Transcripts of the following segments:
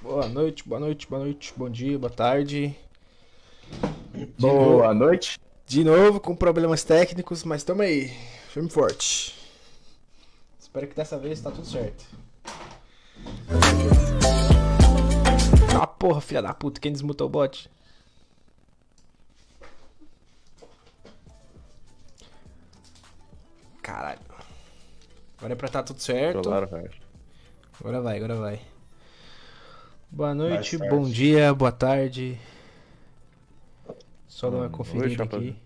Boa noite, boa noite, boa noite, bom dia, boa tarde. De Boa noite. De novo com problemas técnicos, mas tamo aí, firme forte. Espero que dessa vez tá tudo certo. Ah, porra, filha da puta, quem desmutou o bot? Agora é pra tá tudo certo. Claro. Agora vai, agora vai. Boa noite, bom dia, boa tarde. Só dar uma Boa conferida noite, aqui. rapaziada.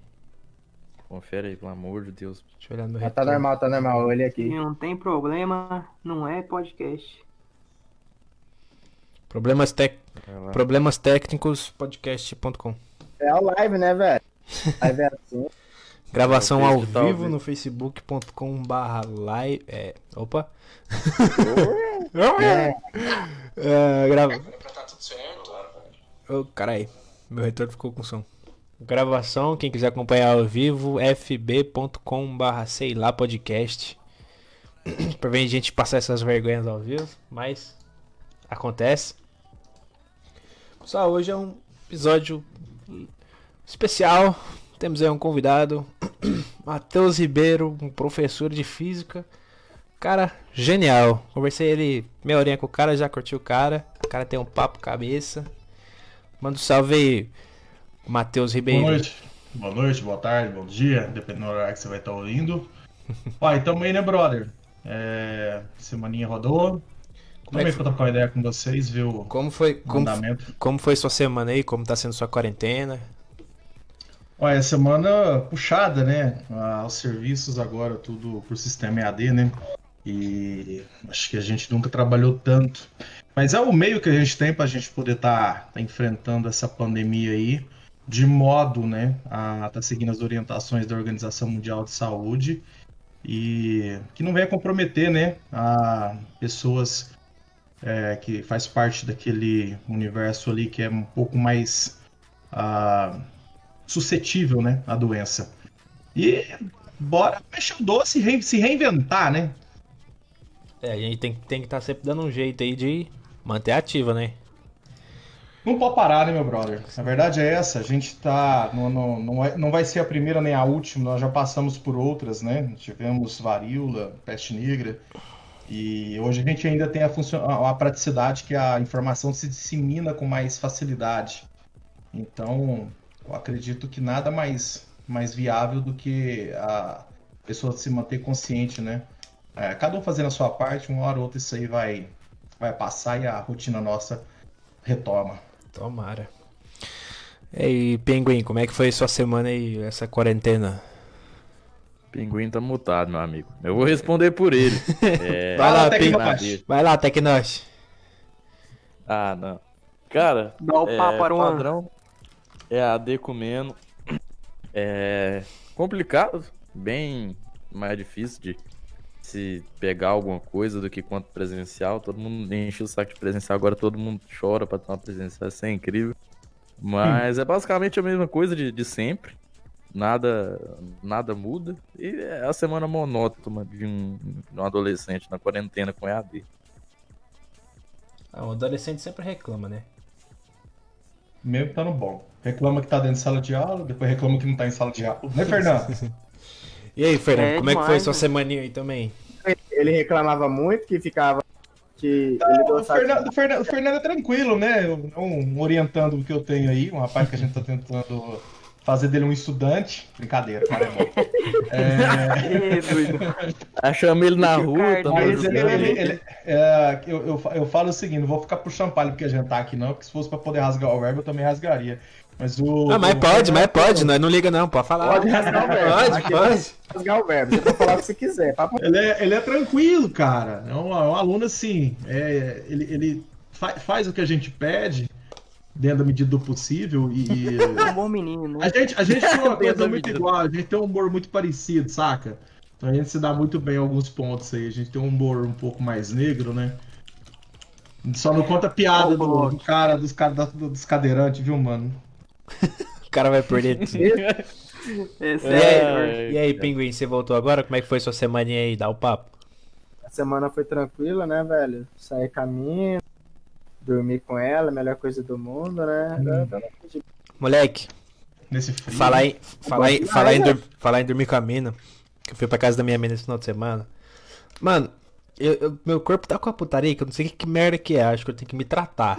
Confere aí, pelo amor de Deus. Deixa eu olhar no tá normal, tá normal. Olha aqui. Não tem problema, não é podcast. Problemas, tec... Lá. Problemas técnicos, podcast.com. É a live, né, velho? Live é assim. Gravação ao vivo vivo. no facebook.com barra live. É, opa. É, É, grava... Pra tá tudo certo. Ô, carai, meu retorno ficou com som. Gravação, quem quiser acompanhar ao vivo, fb.com barra sei lá podcast. pra ver a gente passar essas vergonhas ao vivo, mas acontece. Pessoal, hoje é um episódio especial. Temos aí um convidado, Matheus Ribeiro, um professor de física. Cara, genial. Conversei ele meia horinha com o cara, já curti o cara. O cara tem um papo cabeça. Manda um salve aí, Matheus Ribeiro. Boa noite. Boa noite, boa tarde, bom dia, dependendo do horário que você vai estar ouvindo. Pai, tamo aí, né, brother? É, semaninha rodou. Como é Também que pra trocar uma ideia com vocês, o Como foi, como, como foi sua semana aí? Como tá sendo sua quarentena? Olha, semana puxada, né? Ah, os serviços agora, tudo por sistema EAD, né? E acho que a gente nunca trabalhou tanto. Mas é o meio que a gente tem pra gente poder estar enfrentando essa pandemia aí, de modo, né, a estar seguindo as orientações da Organização Mundial de Saúde e que não venha comprometer, né, a pessoas é, que faz parte daquele universo ali que é um pouco mais ah, suscetível, né, à doença. E bora mexer o doce e se reinventar, né? É, a gente tem, tem que estar sempre dando um jeito aí de manter ativa, né? Não pode parar, né, meu brother? A verdade é essa, a gente tá. Não, não, não, é- não vai ser a primeira nem a última, nós já passamos por outras, né? Tivemos varíola, peste negra. E hoje a gente ainda tem a, funcio- a a praticidade que a informação se dissemina com mais facilidade. Então, eu acredito que nada mais, mais viável do que a pessoa se manter consciente, né? É, cada um fazendo a sua parte, uma hora ou outra isso aí vai, vai passar e a rotina nossa retoma. Tomara. E aí, Pinguim, como é que foi sua semana aí, essa quarentena? Pinguim tá mutado, meu amigo. Eu vou responder por ele. É, Vai lá, Pinguim. Vai lá, Tecnosh. Ah, não. Cara, Dá o é, papo para uma. padrão é AD comendo. É complicado, bem mais difícil de se pegar alguma coisa do que quanto presencial. Todo mundo enche o saco de presencial, agora todo mundo chora pra tomar presencial, isso é incrível. Mas é basicamente a mesma coisa de, de sempre. Nada, nada muda. E é a semana monótona de um, de um adolescente na quarentena com EAD. Ah, o adolescente sempre reclama, né? Mesmo estando bom. Reclama que tá dentro de sala de aula, depois reclama que não tá em sala de aula. Né, Fernando? E aí, Fernando, É como é que foi sua né? semaninha aí também? ele reclamava muito que ficava. Que ele o, Fernando, o Fernando- o Fernando é tranquilo, né? Eu- Um orientando o que eu tenho aí, um rapaz que a gente tá tentando fazer dele um estudante. Brincadeira, cara. É, chama ele na rua, mas ele, ele- ele- é, eu, eu, eu falo o seguinte, não vou ficar puxando palho porque a gente tá aqui não, porque se fosse pra poder rasgar o verbo eu também rasgaria. Mas o. Ah, mas o pode, mas pode, nós não liga não, pode falar. Pode rasgar o verbo. Pode, pode. rasgar o verbo. Você pode falar o que você quiser. Papo Ele é, ele é tranquilo, cara. É um, é um aluno assim. é, ele ele fa- faz o que a gente pede, dentro da medida do possível. E É um bom menino, a né? gente, a gente tem uma coisa muito igual, a gente tem um humor muito parecido, saca? Então a gente se dá muito bem em alguns pontos aí. A gente tem um humor um pouco mais negro, né? Só não conta piada do, do cara, dos, dos cadeirantes, viu, mano? cara vai perder tudo. É E sério. aí, e aí, Pinguim, você voltou agora? Como é que foi sua semaninha aí? Dá o papo. A semana foi tranquila, né, velho? Saí caminho, dormi com ela, melhor coisa do mundo, né? Agora tá Moleque, Nesse frio. falar em, falar em, falar em, dur- falar em dormir com a mina. Que eu fui pra casa da minha mina esse final de semana. Mano, eu- eu- meu corpo tá com a putaria que eu não sei que, que merda que é. Acho que eu tenho que me tratar.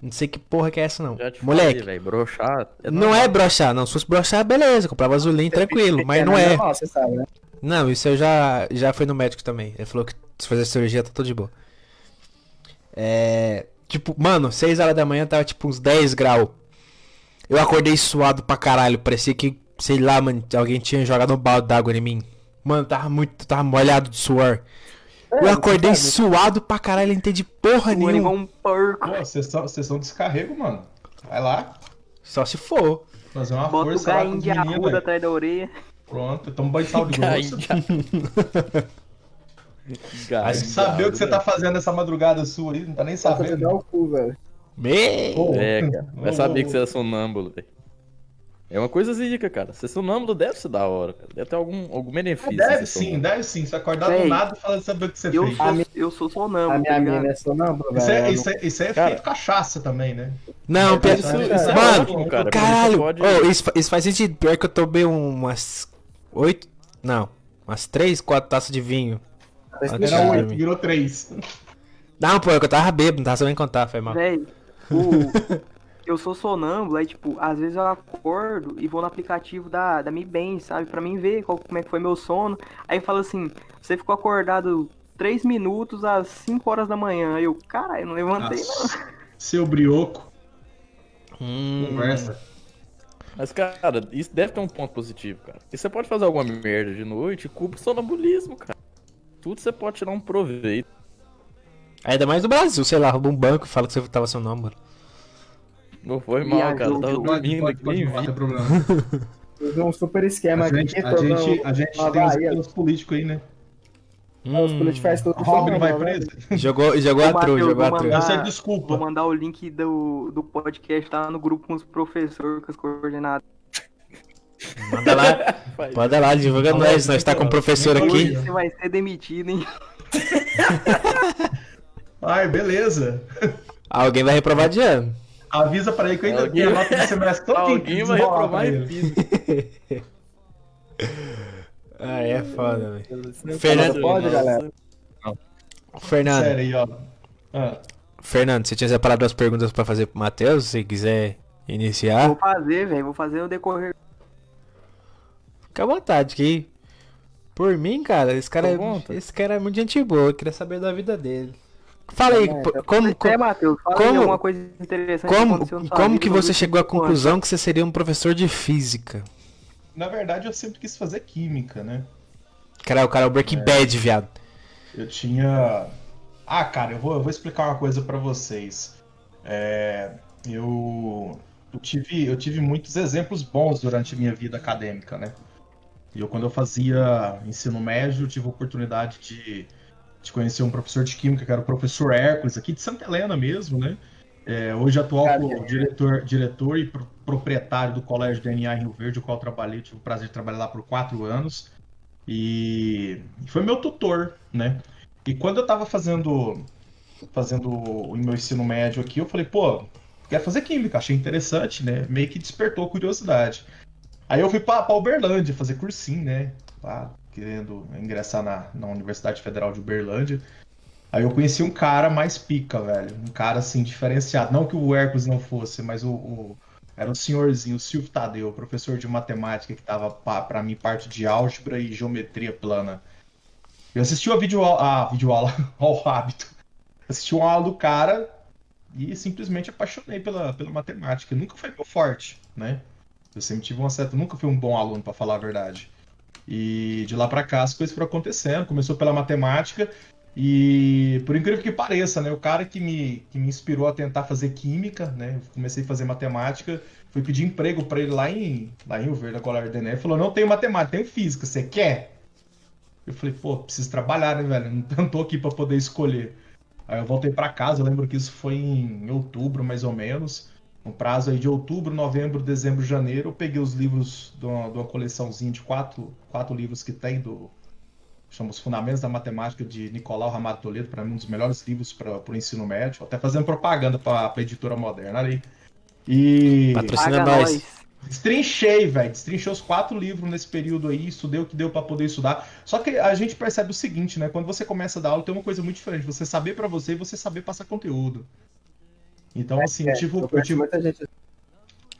Não sei que porra que é essa, não. Já te Moleque, falei, broxar. não é broxar, não. Se fosse broxar, beleza. Comprava azulinho tranquilo. Mas não é. você sabe, né? Não, isso eu já, já fui no médico também. Ele falou que se fazer cirurgia tá tudo de boa. É. Tipo, mano, 6 horas da manhã tava tipo uns 10 graus. Eu acordei suado pra caralho. Parecia que, sei lá, mano, alguém tinha jogado um balde d'água em mim. Mano, tava muito. Tava molhado de suor. Eu acordei suado pra caralho, não entendi porra O igual nenhuma. um porco. Pô, sessão, sessão de descarrego, mano. Vai lá, Só se for. fazer uma Bota o força lá com gainho os de meninos, arruda velho. atrás da orelha. Pronto, toma um banho de sal de grosso. Cara, Saber o que você tá fazendo essa madrugada sua aí, não tá nem sabendo. dá o cu, velho. Me... Pô, É, cara. Vai ô, saber ô, que você é sonâmbulo, velho. É uma coisa zica, cara. Ser sonâmbulo deve ser da hora, cara. Deve ter algum, algum benefício. Deve ser sim, sonâmbulo. deve sim. Você acordar do Véi, nada e falar saber o que você Eu fez. sou, A eu sou A sonâmbulo, minha tá ligado? mina é sonâmbula, Isso velho. é, isso, é, isso é Cara- efeito cachaça também, né? Não, É, isso- Isso, isso é Mano, ótimo, cara. Caralho! pode- Oh, isso, isso faz sentido. Pior que eu tomei umas. Oito. Não. Umas três, quatro taças de vinho. Era explicando. oito. virou três. Não, pô, é que eu tava bêbado, não tava sabendo contar, foi mal. Véi, o... eu sou sonâmbulo, aí, tipo, às vezes eu acordo e vou no aplicativo da, da Mi Bem, sabe? Pra mim ver qual, como é que foi meu sono. Aí fala assim, você ficou acordado 3 minutos às 5 horas da manhã. Aí eu, caralho, não levantei não. Nossa. Seu brioco, Hum, conversa. Mas, cara, isso deve ter um ponto positivo, cara. E você pode fazer alguma merda de noite e culpa o sonambulismo, cara. Tudo você pode tirar um proveito. Ainda mais no Brasil, sei lá, rouba um banco e fala que você tava sonâmbulo. Não foi mal, cara. Eu tava Diogo. dormindo aqui, nem não vi. tem problema. Fiz um super esquema A aqui. gente, a todo gente, a gente tem os Bahia. pelos políticos aí, né? Os Hum, políticos fazem tudo O Robin vai né? preso. jogou jogou a tru, jogou a vou tru. mandar- Essa é Vou desculpa. mandar o link do, do podcast, tá no grupo com os professores, com as coordenadas. Manda lá, manda lá, divulga nós, nós tá com o professor aqui. Você vai ser demitido, hein? Ai, beleza. Alguém vai reprovar de ano. Avisa pra ele que eu ainda tenho a nota do semestre todo Alguém vai reprovar em física. Ah, é foda, velho. Não Fernando, pode, galera. Fernando, Sério aí, ó. Ah, Fernando, você tinha separado duas perguntas pra fazer pro Matheus, se quiser iniciar. Vou fazer, velho. Vou fazer no decorrer. Fica à vontade, que por mim, cara, esse cara, é, esse cara é muito gente boa, eu queria saber da vida dele. Fala aí, É, tá- como, É, como, Matheus, fala como- alguma coisa interessante que como, como que você chegou à conclusão que você seria um professor de física? na verdade, eu sempre quis fazer química, né? Cara, o cara é o Breaking Bad, viado. Eu tinha. Ah, cara, eu vou, eu vou explicar uma coisa pra vocês. É, eu, eu, tive, eu tive muitos exemplos bons durante a minha vida acadêmica, né? E eu, quando eu fazia ensino médio, tive a oportunidade de, de conhecer um professor de química, que era o professor Hércules, aqui de Santa Helena mesmo, né? É, hoje atual diretor, diretor e pro- proprietário do Colégio DNA Rio Verde, o qual eu trabalhei, tive o prazer de trabalhar lá por quatro anos. E foi meu tutor, né? E quando eu tava fazendo fazendo o meu ensino médio aqui, eu falei, pô, quero fazer química, achei interessante, né? Meio que despertou a curiosidade. Aí eu fui pra, pra Uberlândia fazer cursinho, né? Lá, querendo ingressar na, na Universidade Federal de Uberlândia. Aí eu conheci um cara mais pica, velho. Um cara assim, diferenciado. Não que o Hércules não fosse, mas o, o- era um senhorzinho, o Silvio Tadeu, professor de matemática que tava pa- pra mim parte de álgebra e geometria plana. Eu assisti a videoaula, a videoaula ao hábito. Assisti uma aula do cara e simplesmente apaixonei pela, pela matemática. Nunca foi meu forte, né? Eu sempre tive uma certa. Nunca fui um bom aluno, pra falar a verdade. E de lá pra cá as coisas foram acontecendo. Começou pela matemática e, por incrível que pareça, né? O cara que me, que me inspirou a tentar fazer química, né? Comecei a fazer matemática. Fui pedir emprego pra ele lá em, lá em Rio Verde, na Colégio Dené. Ele falou: Não tenho matemática, tenho física. Você quer? Eu falei: Pô, preciso trabalhar, né, velho? Não tô aqui pra poder escolher. Aí eu voltei pra casa, eu lembro que isso foi em outubro, mais ou menos. No prazo aí de outubro, novembro, dezembro, janeiro, eu peguei os livros de uma, de uma coleçãozinha de quatro, quatro livros que tem do chama Os Fundamentos da Matemática de Nicolau Ramalho Toledo, para mim um dos melhores livros para o ensino médio, até fazendo propaganda para a editora moderna ali. E Patrocina nós. Destrinchei, velho. Destrinchei os quatro livros nesse período aí, estudei o que deu para poder estudar. Só que a gente percebe o seguinte, né? Quando você começa a dar aula, tem uma coisa muito diferente. Você saber para você e você saber passar conteúdo. Então, assim, É, eu eu conheço tive. muita gente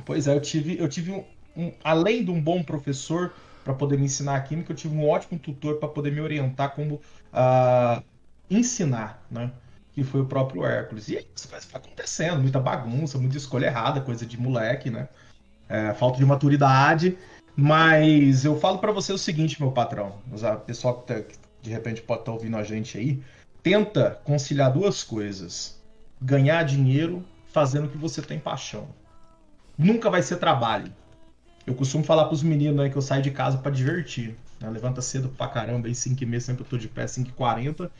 Pois é, eu tive, eu tive um, um- além de um bom professor para poder me ensinar a química, eu tive um ótimo tutor para poder me orientar como ah, ensinar, né? Que foi o próprio Hércules. E aí, isso vai acontecendo, muita bagunça, muita escolha errada, coisa de moleque, né? É, falta de maturidade. Mas eu falo para você o seguinte, meu patrão, o pessoal que, tá- que de repente pode estar ouvindo a gente aí, tenta conciliar duas coisas: ganhar dinheiro fazendo o que você tem paixão nunca vai ser trabalho. Eu costumo falar pros meninos aí que eu saio de casa pra divertir. né? Levanta cedo pra caramba, aí 5 e meia sempre eu tô de pé, 5 e 40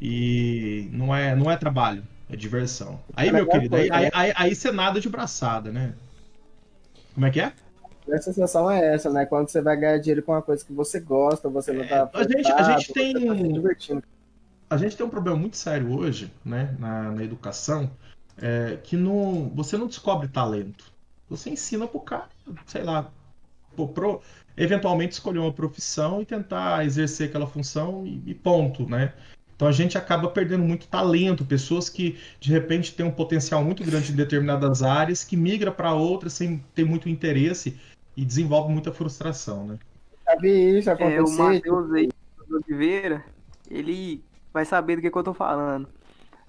E não é, não é trabalho, é diversão. Aí, É meu querido, aí, né? aí, aí, aí você nada de braçada, né? Como é que é? A sensação é essa, né? Quando você vai ganhar dinheiro com uma coisa que você gosta, você não tá. a gente- a gente frustrado, tem- tá. A gente tem um problema muito sério hoje, né, na, na educação, é, que não, você não descobre talento. Você ensina pro cara, sei lá, pô, pro- eventualmente escolher uma profissão e tentar exercer aquela função e, e ponto, né? Então a gente acaba perdendo muito talento, pessoas que de repente têm um potencial muito grande em determinadas áreas, que migra para outras sem ter muito interesse e desenvolve muita frustração, né? Já vi isso É, o acontecer. Matheus aí, Oliveira, ele vai saber do que, que eu tô falando.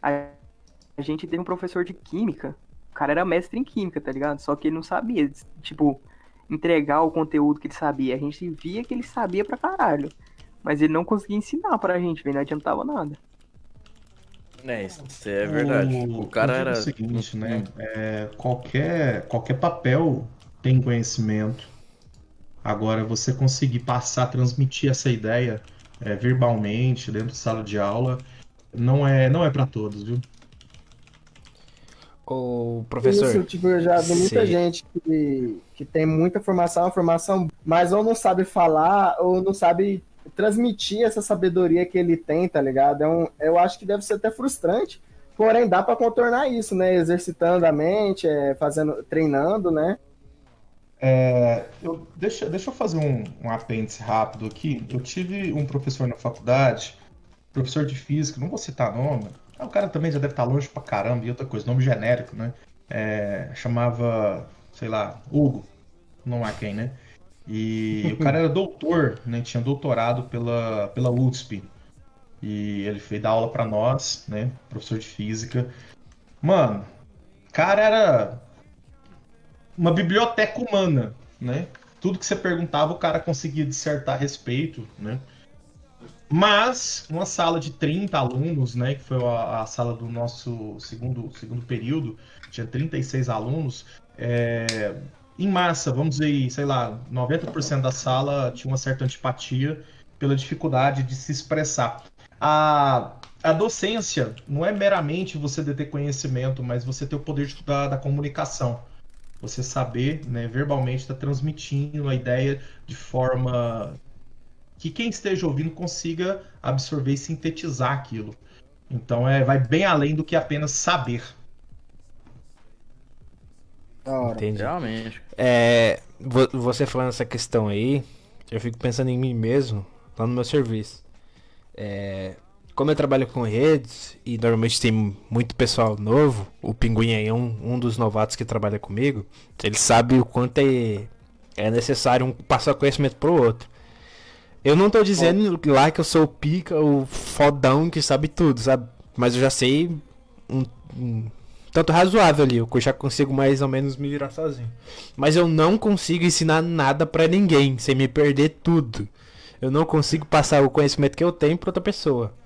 A, a gente teve um professor de química, o cara era mestre em química, tá ligado? Só que ele não sabia, tipo, entregar o conteúdo que ele sabia. A gente via que ele sabia pra caralho. Mas ele não conseguia ensinar pra gente, velho, não adiantava nada. É, isso é verdade. O cara eu digo era. o seguinte, né? É, qualquer, qualquer papel tem conhecimento. Agora, você conseguir passar, transmitir essa ideia é, verbalmente dentro de sala de aula, não é, não é para todos, viu? Ô, professor. Isso, tipo, eu já vi muita Sim. gente que, que tem muita formação, formação, mas ou não sabe falar, ou não sabe transmitir essa sabedoria que ele tem, tá ligado? É um, eu acho que deve ser até frustrante, porém dá pra contornar isso, né? Exercitando a mente, é, fazendo, treinando, né? É, eu, deixa, deixa eu fazer um, um apêndice rápido aqui. Eu tive um professor na faculdade, professor de física, não vou citar nome. O cara também já deve estar longe pra caramba, e outra coisa, nome genérico, né? É, chamava, sei lá, Hugo, não há quem, né? E o cara era doutor, né? Tinha doutorado pela, pela USP. E ele fez dar aula pra nós, né? Professor de física. Mano, cara era uma biblioteca humana, né? Tudo que você perguntava, o cara conseguia dissertar a respeito, né? Mas uma sala de 30 alunos, né, que foi a, a sala do nosso segundo, segundo período, tinha 36 alunos, é, em massa, vamos dizer, sei lá, 90% da sala tinha uma certa antipatia pela dificuldade de se expressar. A, a docência não é meramente você ter conhecimento, mas você ter o poder de, da, da comunicação você saber, né, verbalmente estar transmitindo a ideia de forma que quem esteja ouvindo consiga absorver e sintetizar aquilo. Então é, vai bem além do que apenas saber. Da hora. Entendi. Realmente. É, vo- você falando essa questão aí, eu fico pensando em mim mesmo, lá no meu serviço. É, como eu trabalho com redes e normalmente tem muito pessoal novo, o Pinguim é um, um dos novatos que trabalha comigo, ele sabe o quanto é, é necessário um passar conhecimento pro outro. Eu não tô dizendo lá que eu sou o pica, o fodão que sabe tudo, sabe? Mas eu já sei um, um tanto razoável ali, eu já consigo mais ou menos me virar sozinho. Mas eu não consigo ensinar nada pra ninguém, sem me perder tudo. Eu não consigo passar o conhecimento que eu tenho pra outra pessoa.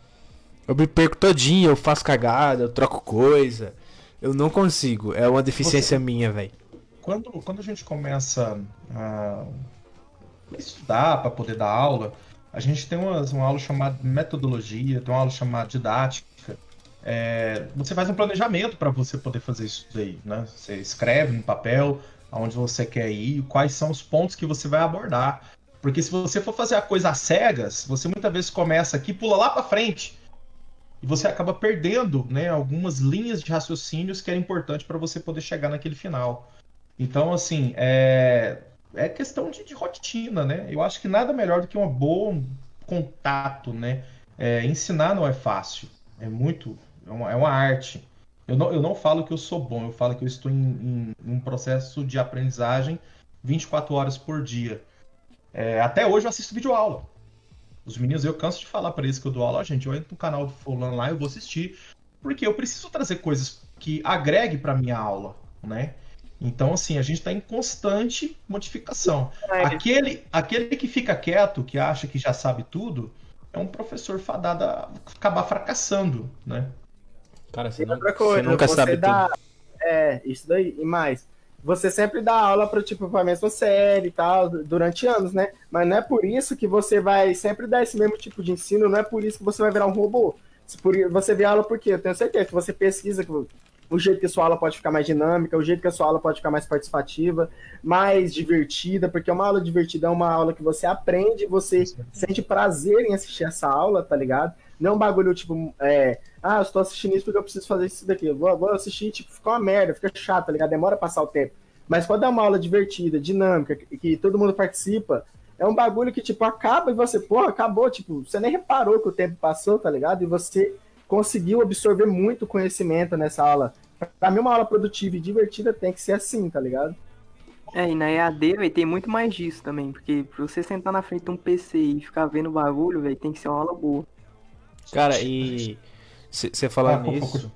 Eu me perco todinho, eu faço cagada, eu troco coisa. Eu não consigo, é uma deficiência minha, velho. Quando, quando a gente começa a estudar para poder dar aula, a gente tem umas, uma aula chamada metodologia, tem uma aula chamada didática. é, você faz um planejamento para você poder fazer isso daí, né? Você escreve no papel aonde você quer ir, quais são os pontos que você vai abordar. Porque se você for fazer a coisa às cegas, você muitas vezes começa aqui, pula lá para frente e você acaba perdendo, né, algumas linhas de raciocínios que é importante para você poder chegar naquele final. Então, assim, é, é questão de, de, rotina, né? Eu acho que nada melhor do que um bom contato, né? É, ensinar não é fácil, é muito, é uma, é uma arte. Eu não, eu não falo que eu sou bom, eu falo que eu estou em, em, um processo de aprendizagem 24 horas por dia. É, até hoje eu assisto vídeo aula. Os meninos, eu canso de falar para eles que eu dou aula, gente, eu entro no canal do fulano lá, eu vou assistir, porque eu preciso trazer coisas que agregue para minha aula, né? Então, assim, a gente está em constante modificação. É. Aquele, aquele que fica quieto, que acha que já sabe tudo, é um professor fadado a acabar fracassando, né? Cara, você, não, coisa, você nunca você sabe dá... tudo. É, isso daí. E mais, você sempre dá aula para tipo para a mesma série e tal durante anos, né? Mas não é por isso que você vai sempre dar esse mesmo tipo de ensino, não é por isso que você vai virar um robô. Você vê aula porque eu tenho certeza que você pesquisa que o jeito que a sua aula pode ficar mais dinâmica, o jeito que a sua aula pode ficar mais participativa, mais divertida, porque uma aula divertida é uma aula que você aprende, você sente prazer em assistir essa aula, tá ligado? Não é um bagulho tipo, é, ah, eu estou assistindo isso porque eu preciso fazer isso daqui. Eu vou, vou assistir, tipo, fica uma merda, fica chato, tá ligado? Demora passar o tempo. Mas quando é uma aula divertida, dinâmica, que, que todo mundo participa, é um bagulho que, tipo, acaba e você, porra, acabou, tipo, você nem reparou que o tempo passou, tá ligado? E você conseguiu absorver muito conhecimento nessa aula. Pra mim, uma aula produtiva e divertida tem que ser assim, tá ligado? É, e na EAD, velho, tem muito mais disso também, porque pra você sentar na frente de um PC e ficar vendo o bagulho, velho, tem que ser uma aula boa. Cara, e você falar ah, nisso,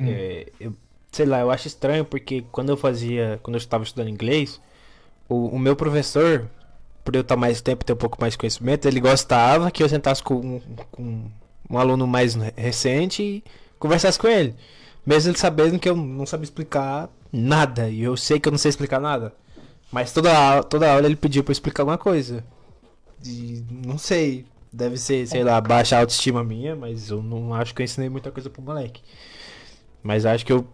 é, eu, sei lá, eu acho estranho porque quando eu fazia, quando eu estava estudando inglês, o, o meu professor, por eu estar mais tempo, ter um pouco mais de conhecimento, ele gostava que eu sentasse com, com um aluno mais recente e conversasse com ele. Mesmo ele sabendo que eu não sabia explicar nada. E eu sei que eu não sei explicar nada. Mas toda toda aula ele pediu pra eu explicar alguma coisa. E não sei. Deve ser, sei lá, baixa autoestima minha, mas eu não acho que eu ensinei muita coisa pro moleque. Mas acho que o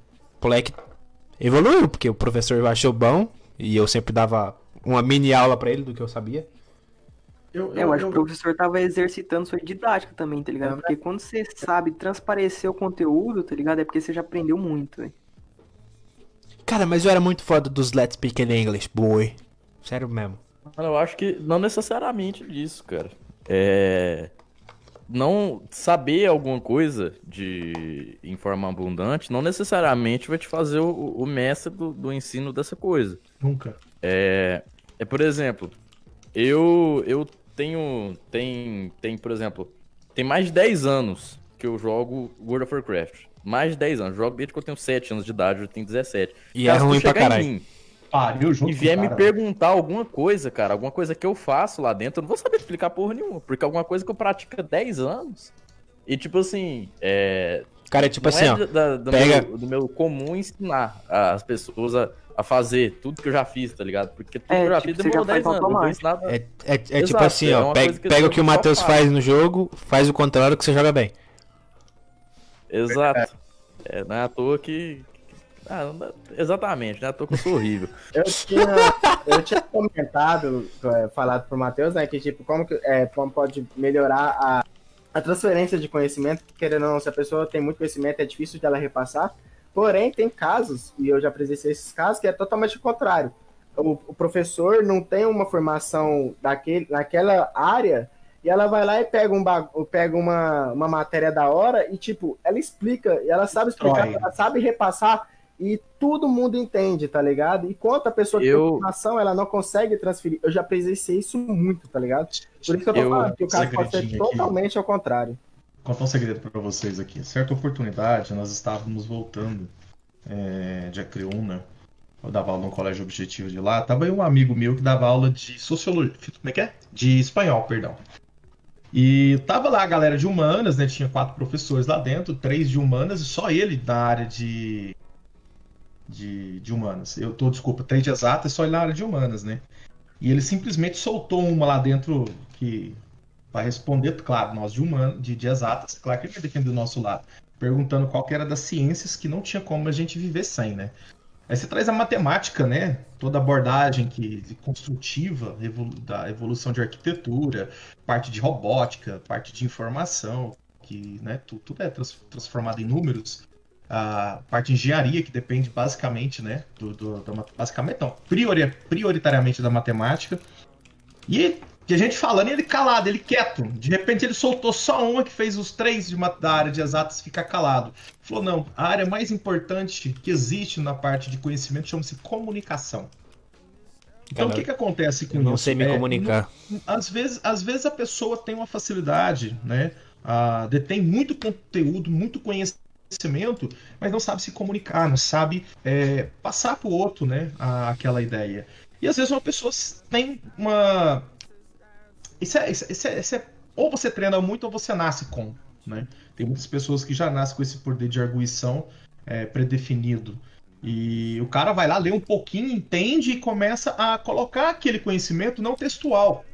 moleque evoluiu, porque o professor achou bom e eu sempre dava uma mini aula para ele do que eu sabia. Eu, eu, é, eu acho eu... que o professor tava exercitando sua didática também, tá ligado? É, porque quando você sabe transparecer o conteúdo, tá ligado? É porque você já aprendeu muito, velho. Cara, mas eu era muito foda dos Let's Speak in English, boy. Sério mesmo. Eu acho que não necessariamente disso, cara. É. Não saber alguma coisa de em forma abundante não necessariamente vai te fazer o, o mestre do, do ensino dessa coisa. Nunca. É, é por exemplo, eu, eu tenho. Tem, tem, por exemplo, tem mais de 10 anos que eu jogo World of Warcraft. Mais de 10 anos. jogo desde que eu tenho 7 anos de idade, eu tenho 17. E é ruim pra caralho. Pariu junto e vier me perguntar alguma coisa, cara, alguma coisa que eu faço lá dentro, eu não vou saber explicar porra nenhuma, porque alguma coisa que eu pratico há 10 anos. E tipo assim, é. Cara, é tipo assim, é ó. Da, do, pega... meu, do meu comum ensinar as pessoas a a fazer tudo que eu já fiz, tá ligado? Porque tudo é, que eu já tipo, fiz demorou 10 anos. Nada... É, é, é tipo assim, é ó, pega, pega o que o Matheus faz no jogo, faz o contrário que você joga bem. Exato. É, não é à toa que. Ah, exatamente, é que eu sou horrível. eu, tinha, eu tinha comentado, é, falado pro Matheus, né, que tipo, como, que, é, como pode melhorar a, a transferência de conhecimento, querendo ou não, se a pessoa tem muito conhecimento, é difícil de ela repassar. Porém, tem casos, e eu já presenciei esses casos, que é totalmente o contrário. O, o professor não tem uma formação daquele, naquela área e ela vai lá e pega, um pega uma, uma matéria da hora e, tipo, ela explica, e ela sabe explicar, Oi. ela sabe repassar e todo mundo entende, tá ligado? E quanto a pessoa eu... tem informação, ela não consegue transferir. Eu já presenciei isso muito, tá ligado? Por isso que eu tô eu... falando que o caso pode ser totalmente ao contrário contar um segredo para vocês aqui. Certa oportunidade, nós estávamos voltando é, de Acreúna. Eu dava aula no colégio objetivo de lá. Tava aí um amigo meu que dava aula de sociologia. Como é que é? De espanhol, perdão. E tava lá a galera de humanas, né? Tinha quatro professores lá dentro, três de humanas e só ele na área de, de, de humanas. Eu tô, desculpa, três de exatas, só ele na área de humanas, né? E ele simplesmente soltou uma lá dentro que vai responder, claro, nós de humano, de, de exatas, claro que ele vai defender do nosso lado. perguntando qual que era das ciências que não tinha como a gente viver sem, né? Aí você traz a matemática, né? Toda abordagem que, construtiva evolu da evolução de arquitetura, parte de robótica, parte de informação, que né, tudo, tudo é trans transformado em números. A parte de engenharia, que depende basicamente, né? Do, do, do basicamente, não, priori prioritariamente da matemática. E que a gente falando e ele calado, ele quieto. De repente ele soltou só uma que fez os três de uma, da área de exatas ficar calado. Falou, não, a área mais importante que existe na parte de conhecimento chama-se comunicação. Então o que, que acontece com eu isso? Não sei me é, comunicar. às, vezes, às vezes a pessoa tem uma facilidade, né? Uh, detém muito conteúdo, muito conhecimento, mas não sabe se comunicar, não sabe é, passar para o outro, né? A, aquela ideia. E às vezes uma pessoa tem uma isso é, isso, é, isso é, ou você treina muito ou você nasce com. Né? Tem muitas pessoas que já nascem com esse poder de arguição é, predefinido. E o cara vai lá, lê um pouquinho, entende e começa a colocar aquele conhecimento não textual,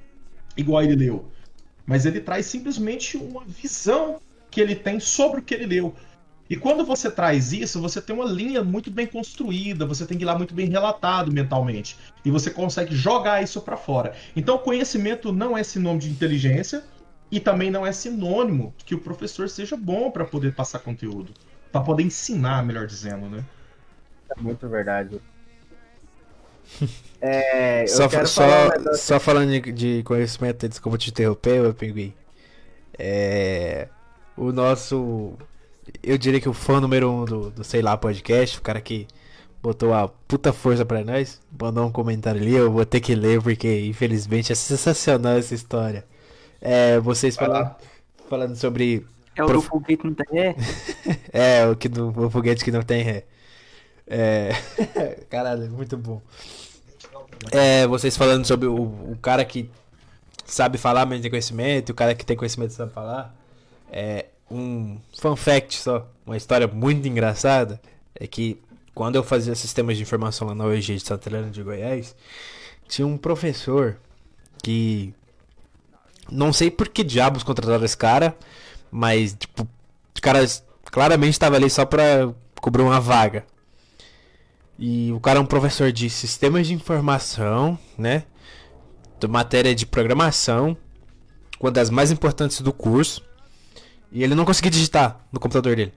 igual ele leu. Mas ele traz simplesmente uma visão que ele tem sobre o que ele leu. E quando você traz isso, você tem uma linha muito bem construída, você tem que ir lá muito bem relatado mentalmente. E você consegue jogar isso para fora. Então, conhecimento não é sinônimo de inteligência e também não é sinônimo que o professor seja bom para poder passar conteúdo. para poder ensinar, melhor dizendo, né? É muito verdade. É, só, só, só falando de, de conhecimento, desculpa te interromper, meu pinguim. É, o nosso eu diria que o fã número um do, do Sei Lá Podcast, o cara que botou a puta força pra nós, mandou um comentário ali, eu vou ter que ler porque infelizmente é sensacional essa história. É, vocês falando, falando sobre. É o prof... do foguete que não tem ré? é, o, que do, o foguete que não tem ré. É. Caralho, muito bom. É, vocês falando sobre o, o cara que sabe falar, mas não tem conhecimento, e o cara que tem conhecimento sabe falar. É, um fun fact só, uma história muito engraçada, é que quando eu fazia sistemas de informação lá na UEG de Santa Helena de Goiás, tinha um professor que não sei por que diabos contrataram esse cara, mas tipo, o cara claramente estava ali só para cobrir uma vaga. E o cara é um professor de sistemas de informação, né? De matéria de programação, uma das mais importantes do curso. E ele não conseguia digitar no computador dele.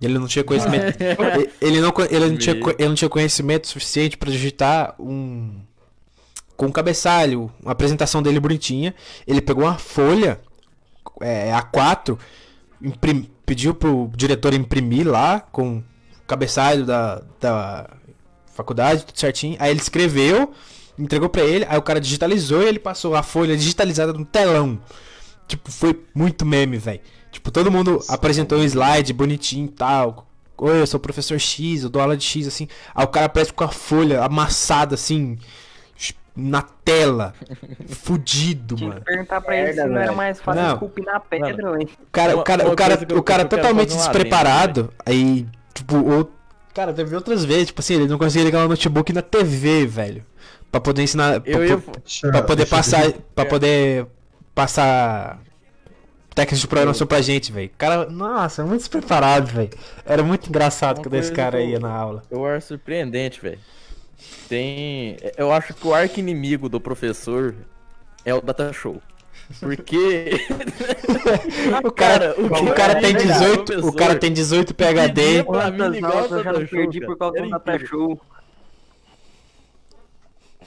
Ele não tinha conhecimento. ele, não, ele, não tinha, ele não tinha conhecimento suficiente para digitar um. Com um cabeçalho, uma apresentação dele bonitinha. Ele pegou uma folha é, A4, imprim, pediu pro diretor imprimir lá com o cabeçalho da, da faculdade, tudo certinho. Aí ele escreveu, entregou para ele, aí o cara digitalizou e ele passou a folha digitalizada no telão. Tipo, foi muito meme, velho. Tipo, todo mundo Sim. apresentou um slide bonitinho e tal. Oi, eu sou o professor X, eu dou aula de X, assim. Aí o cara aparece com a folha amassada, assim, na tela. Fudido, Tinha mano. Que perguntar pra ele se não era mais fácil não. esculpir na pedra, velho. O cara, o cara, o cara, o cara totalmente despreparado. aí, tipo, o... cara, teve outras vezes, tipo assim, ele não conseguia ligar o notebook na TV, velho. Pra poder ensinar. Pra, eu, pra, pra poder passar. Pra poder passar técnicas de programação pra gente, velho. Cara, nossa, muito despreparado, velho. Era muito engraçado Uma quando esse cara ia na aula. Eu acho surpreendente, velho. Tem. Eu acho que o arco inimigo do professor é o Data Show. Porque. o cara, o, o cara tem 18. O cara tem 18 PHD. eu já perdi por causa do Data Show.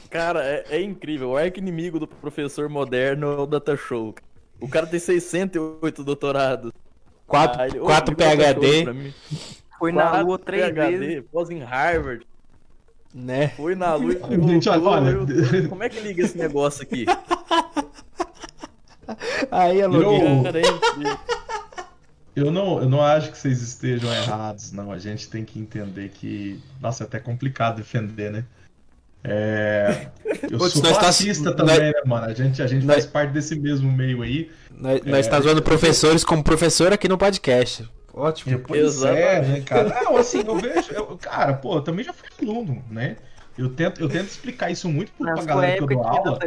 Cara, é, é, incrível. O arco inimigo do professor moderno é o Data Show. O cara tem 608 doutorados. 4, ah, 4 PHD. Foi na lua três PhD, vezes. Pós em Harvard. Né? Foi na lua e Gente, olha, Como é que liga esse negócio aqui? Aí, é Eu não, eu não acho que vocês estejam errados, não. A gente tem que entender que. Nossa, é até complicado defender, né? É, eu Putz, sou fascista tá, também, nós, né, mano? A gente, a gente nós, faz parte desse mesmo meio aí. Nós, é, nós tá zoando professores como professor aqui no podcast. Ótimo. Pois é, né, cara? Não, assim, eu vejo. Eu, cara, pô, eu também já fui aluno, né? Eu tento, eu tento explicar isso muito pra galera que eu dou aula.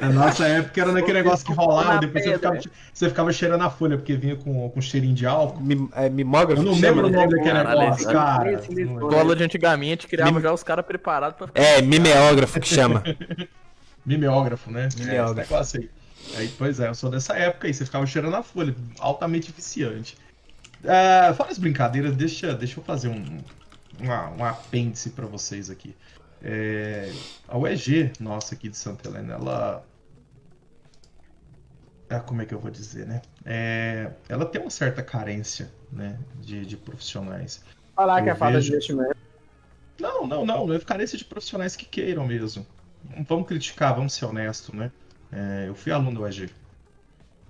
Na nossa época era naquele negócio que rolava, depois você ficava, você ficava cheirando a folha, porque vinha com, com cheirinho de álcool. Mi- é, mimógrafo? Eu não lembro o nome daquele negócio, cara. Escola de antigamente criava já os caras preparados pra ficar. É, mimeógrafo que chama. Mimeógrafo, né? É, Mimeógrafo. esse negócio aí. aí. Pois é, eu sou dessa época aí, você ficava cheirando a folha, altamente viciante. É, fora as brincadeiras, deixa, deixa eu fazer um, uma- um apêndice pra vocês aqui. É, a UEG nossa aqui de Santa Helena, ela. Ah, como é que eu vou dizer, né? É, ela tem uma certa carência né, de, de profissionais. Falar que Eu é falta de vejo. investimento. Não, não, não. É carência de profissionais que queiram mesmo. Não vamos criticar, vamos ser honestos, né? É, eu fui aluno do EG.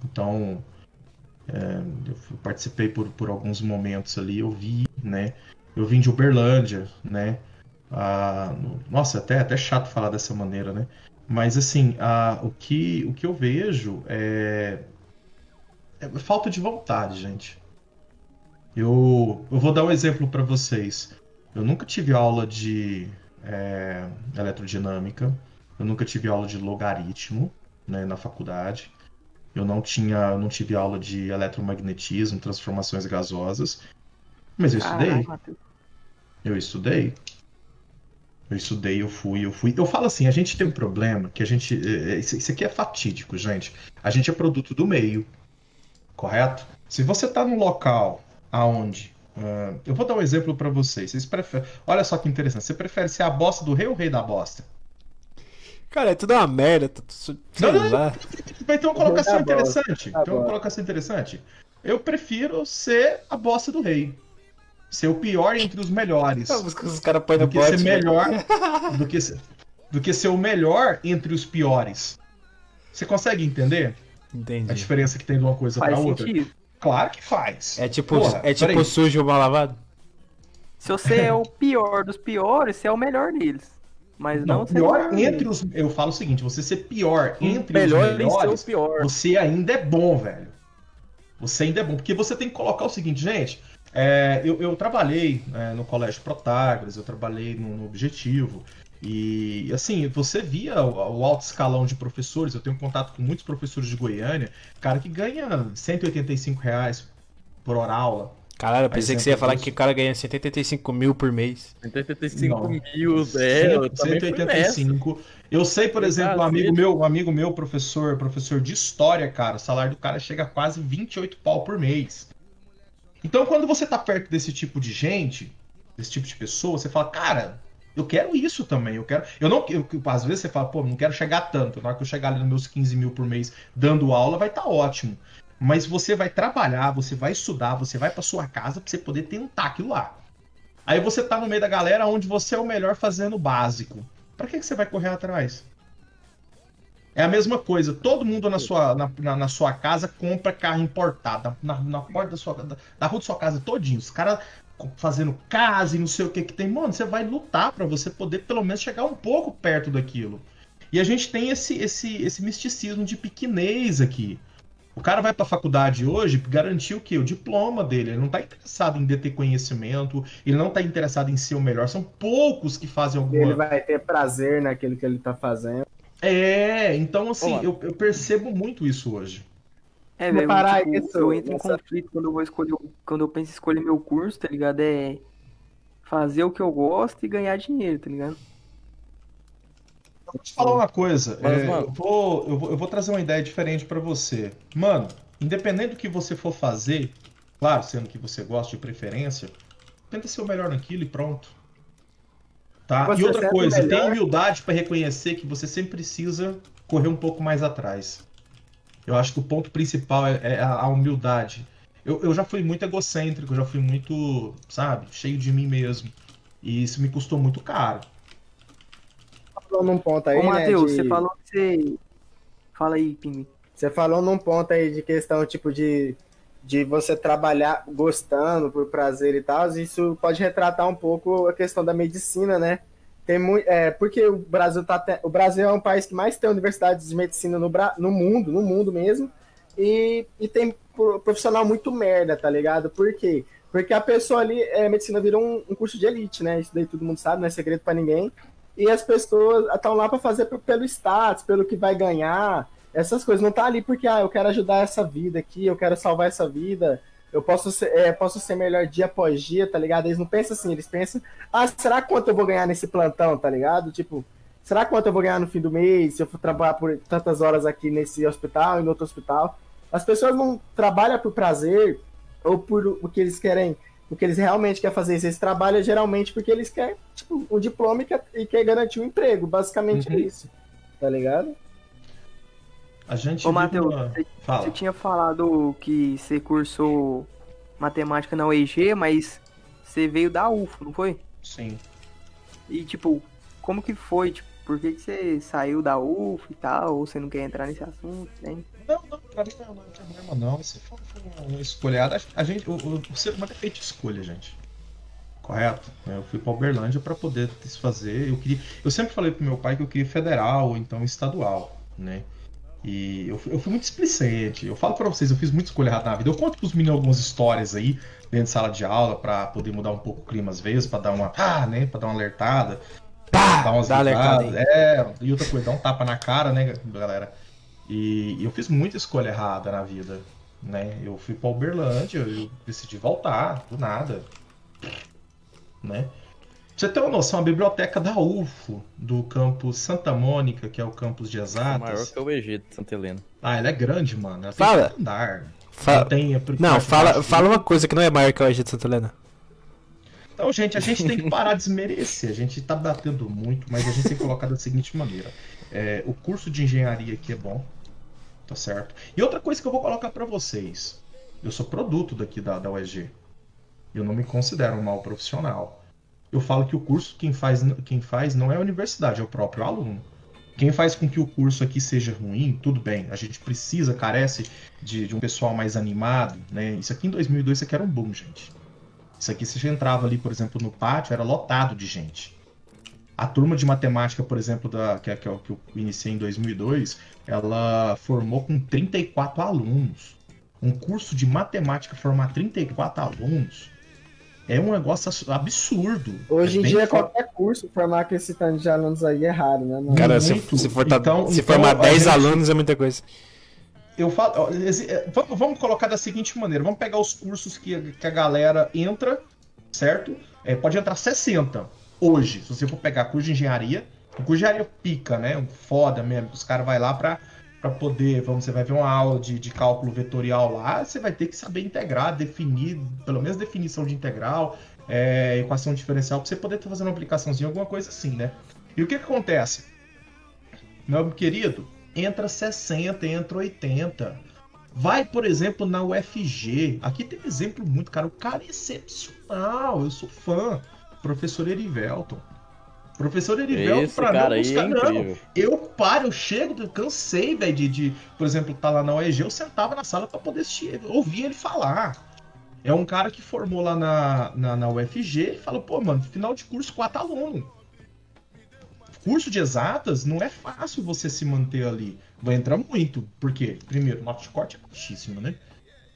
Então, é, eu participei por, por alguns momentos ali, eu vi, né? Eu vim de Uberlândia, né? Ah, no- nossa, até, até chato falar dessa maneira, né? Mas assim, ah, o, que, o que eu vejo é, é falta de vontade, gente. Eu, eu vou dar um exemplo para vocês. Eu nunca tive aula de é, eletrodinâmica, eu nunca tive aula de logaritmo né, na faculdade, eu não tinha, eu não tive aula de eletromagnetismo, transformações gasosas, mas eu estudei. Matheus. Eu estudei. Eu estudei, eu fui, eu fui. Eu falo assim, a gente tem um problema que a gente. é, é, Isso aqui é fatídico, gente. A gente é produto do meio. Correto? Se você tá num local aonde. ah, eu vou dar um exemplo pra vocês. Vocês preferem. Olha só que interessante. Você prefere ser a bosta do rei ou o rei da bosta? Cara, é tudo uma merda. tu- tu- Sei Não, não, lá. Vai ter uma colocação bom, interessante. Tem uma colocação interessante. Eu prefiro ser a bosta do rei. Ser o pior entre os melhores. Os, os caras põem no do que bote. ser né? melhor do que ser, do que ser o melhor entre os piores. Você consegue entender a Entendi. diferença que tem de uma coisa Faz para outra? sentido. Claro que faz. É tipo, Porra, é tipo sujo mal lavado? Se você é o pior dos piores, você é o melhor deles. Mas não, Não, é pior melhor entre os. Eu falo o seguinte: você ser pior entre melhor os em ser o melhores, pior. você ainda é bom, velho. Você ainda é bom. Porque você tem que colocar o seguinte, gente. É, eu, eu trabalhei é, no Colégio Protágoras, eu trabalhei no, no Objetivo. E assim, você via o, o alto escalão de professores, eu tenho contato com muitos professores de Goiânia, cara que ganha 185 reais por hora aula. Caralho, eu pensei que você ia falar que o cara ganha 185 mil por mês. 185 Não. mil, é, eu também fui nessa. 185. Eu sei, por exemplo, um amigo meu, um amigo meu, professor, professor de história, cara, o salário do cara chega a quase 28 pau por mês. Então, quando você tá perto desse tipo de gente, desse tipo de pessoa, você fala, cara, eu quero isso também, eu quero. Eu não. Eu, às vezes você fala, pô, não quero chegar tanto. Na hora que eu chegar ali nos meus 15 mil por mês dando aula, vai estar ótimo. Mas você vai trabalhar, você vai estudar, você vai pra sua casa pra você poder tentar aquilo lá. Aí você tá no meio da galera onde você é o melhor fazendo o básico. Pra que, que você vai correr atrás? É a mesma coisa. Todo mundo na sua, na, na- na sua casa compra carro importado. Na, na porta da, sua, da, da rua da sua casa todinho. Os caras fazendo casa e não sei o que que tem. Mano, você vai lutar pra você poder pelo menos chegar um pouco perto daquilo. E a gente tem esse, esse, esse misticismo de pequenez aqui. O cara vai pra faculdade hoje garantir o quê? O diploma dele. Ele não tá interessado em deter conhecimento, ele não tá interessado em ser o melhor. São poucos que fazem alguma. Ele vai ter prazer naquilo que ele tá fazendo. É, então assim, Olá. eu, eu percebo muito isso hoje. É, velho, tipo, isso, eu entro em nessa- conflito quando eu vou escolher, quando eu penso em escolher meu curso, tá ligado? É fazer o que eu gosto e ganhar dinheiro, tá ligado? Vou te falar uma coisa, Mas, é, mano- eu, vou, eu, vou, eu vou trazer uma ideia diferente pra você. Mano, independente do que você for fazer, claro, sendo que você gosta de preferência, tenta ser o melhor naquilo e pronto. Tá? Você e outra coisa, melhor- tenha humildade pra reconhecer que você sempre precisa correr um pouco mais atrás. Eu acho que o ponto principal é, é a, a humildade. Eu, eu já fui muito egocêntrico, já fui muito, sabe, cheio de mim mesmo. E isso me custou muito caro. Falou num ponto aí, Ô, né? Matheus, de- você falou que você. Fala aí, Pinguim. Você falou num ponto aí de questão, tipo, de, de você trabalhar gostando, por prazer e tal, isso pode retratar um pouco a questão da medicina, né? Tem muito, é, porque o Brasil tá o Brasil é um país que mais tem universidades de medicina no, no mundo, no mundo mesmo, e, e tem pro- profissional muito merda, tá ligado? Por quê? Porque a pessoa ali, é, medicina virou um, um curso de elite, né? Isso daí todo mundo sabe, não é segredo pra ninguém. e as pessoas estão lá para fazer pelo status, pelo que vai ganhar, essas coisas. Não tá ali porque, ah, eu quero ajudar essa vida aqui, eu quero salvar essa vida, eu posso ser, é, posso ser melhor dia após dia, tá ligado? Eles não pensam assim, eles pensam, ah, será quanto eu vou ganhar nesse plantão, tá ligado? Tipo, será quanto eu vou ganhar no fim do mês se eu for trabalhar por tantas horas aqui nesse hospital e no outro hospital? As pessoas não trabalham por prazer ou por o que eles querem o que eles realmente querem fazer. Eles trabalham geralmente porque eles querem tipo, um diploma e quer, e quer garantir um emprego. Basicamente uhum. é isso. Tá ligado? A gente. Ô, Matheus, uma... você, você tinha falado que você cursou matemática na UEG, mas você veio da UFO, não foi? Sim. E, tipo, como que foi? Tipo, por que, que você saiu da UFO e tal? Ou você não quer entrar nesse assunto? Hein? Não, não, pra mim não, não é problema não. Isso foi, uma escolha. A gente, o, o, o ser humano é feito de escolha, gente. Correto? Eu fui pra Uberlândia para poder desfazer. Eu queria. Eu sempre falei pro meu pai que eu queria federal ou então estadual, né? E eu, eu fui muito explicente. Eu falo para vocês, eu fiz muito escolha errada na vida. Eu conto pros meninos algumas histórias aí, dentro de sala de aula, para poder mudar um pouco o clima às vezes, para dar uma. Ah, né? Pra dar uma alertada. Pá, dar umas dá alertada É, e outra coisa, dar um tapa na cara, né, galera? E, e eu fiz muita escolha errada na vida, né? Eu fui pra Uberlândia, eu decidi voltar, do nada. Né? Pra você ter uma noção, a biblioteca da UFO, do campus Santa Mônica, que é o campus de exatas. É maior que o Egito, Santa Helena. Ah, ela é grande, mano. Ela fala. tem andar. Fala. Tem, não, fala, fala uma coisa que não é maior que o Egito Santa Helena. Então, gente, a gente tem que parar de desmerecer. A gente tá batendo muito, mas a gente tem que colocar da seguinte maneira. É, o curso de engenharia aqui é bom, tá certo? E outra coisa que eu vou colocar para vocês. Eu sou produto daqui da, da UEG. Eu não me considero um mau profissional. Eu falo que o curso, quem faz, quem faz não é a universidade, é o próprio aluno. Quem faz com que o curso aqui seja ruim, tudo bem. A gente precisa, carece de, de um pessoal mais animado, né? Isso aqui em 2002, isso aqui era um boom, gente. Isso aqui, você entrava ali, por exemplo, no pátio, era lotado de gente. A turma de matemática, por exemplo, da, que, é, que, é que eu iniciei em 2002, ela formou com 34 alunos. Um curso de matemática formar 34 alunos é um negócio absurdo. Hoje é em dia, qualquer curso formar com esse tanto de alunos aí é raro, né? Não Cara, se, se, for então, se então, formar 10 gente... alunos é muita coisa eu falo, é, vamos colocar da seguinte maneira: vamos pegar os cursos que, que a galera entra, certo? É, pode entrar 60 hoje, se você for pegar curso de engenharia. O curso de engenharia pica, né? Foda mesmo. Os caras vão lá para para poder, vamos, você vai ver uma aula de, de cálculo vetorial lá, você vai ter que saber integrar, definir, pelo menos definição de integral, é, equação diferencial, para você poder estar fazendo uma aplicaçãozinha, alguma coisa assim, né? E o que, que acontece? Meu querido, entra 60, entra 80. Vai, por exemplo, na UFG. Aqui tem um exemplo muito, cara. O cara é excepcional. Eu sou fã. Professor Erivelton. Professor Erivelton, Esse pra cara não buscar, é não. Eu paro, eu chego, eu cansei, velho, de, de, por exemplo, tá lá na UEG, eu sentava na sala para poder assistir, ouvir ele falar. É um cara que formou lá na, na, na UFG e falou, pô, mano, final de curso, quatro alunos curso de exatas, não é fácil você se manter ali. Vai entrar muito. Porque, primeiro, nota de corte é baixíssima, né?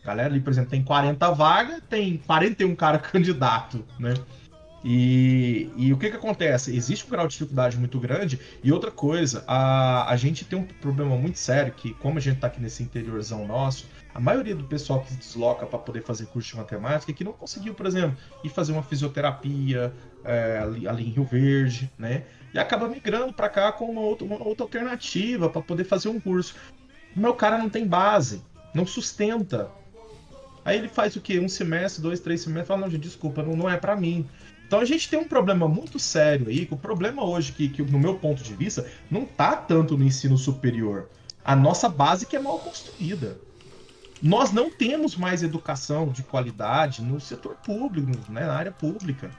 Galera ali, por exemplo, tem 40 vagas, tem 41 cara candidato, né? E, e o que que acontece? Existe um grau de dificuldade muito grande. E outra coisa, a, a gente tem um problema muito sério que, como a gente tá aqui nesse interiorzão nosso, a maioria do pessoal que se desloca para poder fazer curso de matemática é que não conseguiu, por exemplo, ir fazer uma fisioterapia é, ali, ali, em Rio Verde, né? E acaba migrando para cá com uma outra, uma outra alternativa para poder fazer um curso. O meu cara não tem base, não sustenta. Aí ele faz o quê? Um semestre, dois, três semestres, fala, não, gente, desculpa, não, não é para mim. Então a gente tem um problema muito sério aí, que o problema hoje, que, que no meu ponto de vista, não tá tanto no ensino superior. A nossa base que é mal construída. Nós não temos mais educação de qualidade no setor público, né, na área pública.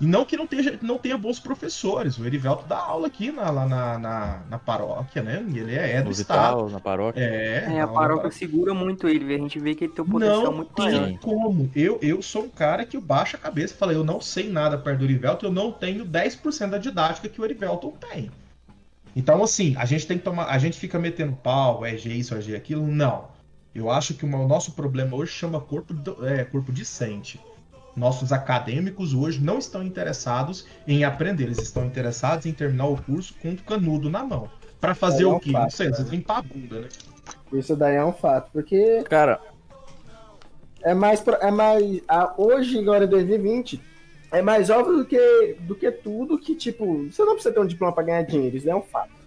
E não que não tenha, não tenha bons professores. O Erivelto dá aula aqui na, lá na, na, na paróquia, né? Ele é, é do Vital, estado. na paróquia. É, é a paróquia segura muito ele. A gente vê que ele tem um potencial não muito tem maior. como. Eu, eu sou um cara que baixa a cabeça e fala, eu não sei nada perto do Erivelto, eu não tenho 10% da didática que o Erivelto tem. Então, assim, a gente tem que tomar. A gente fica metendo pau, é G isso, é G aquilo. Não. Eu acho que o nosso problema hoje chama corpo, é, corpo discente. Nossos acadêmicos hoje não estão interessados em aprender, eles estão interessados em terminar o curso com um canudo na mão. Para fazer é o quê? Fato, não sei, você limpar a bunda, né? Isso daí é um fato, porque. Cara. É mais. É mais hoje, agora em 2020, é mais óbvio do que, do que tudo que, tipo, você não precisa ter um diploma para ganhar dinheiro, isso é um fato.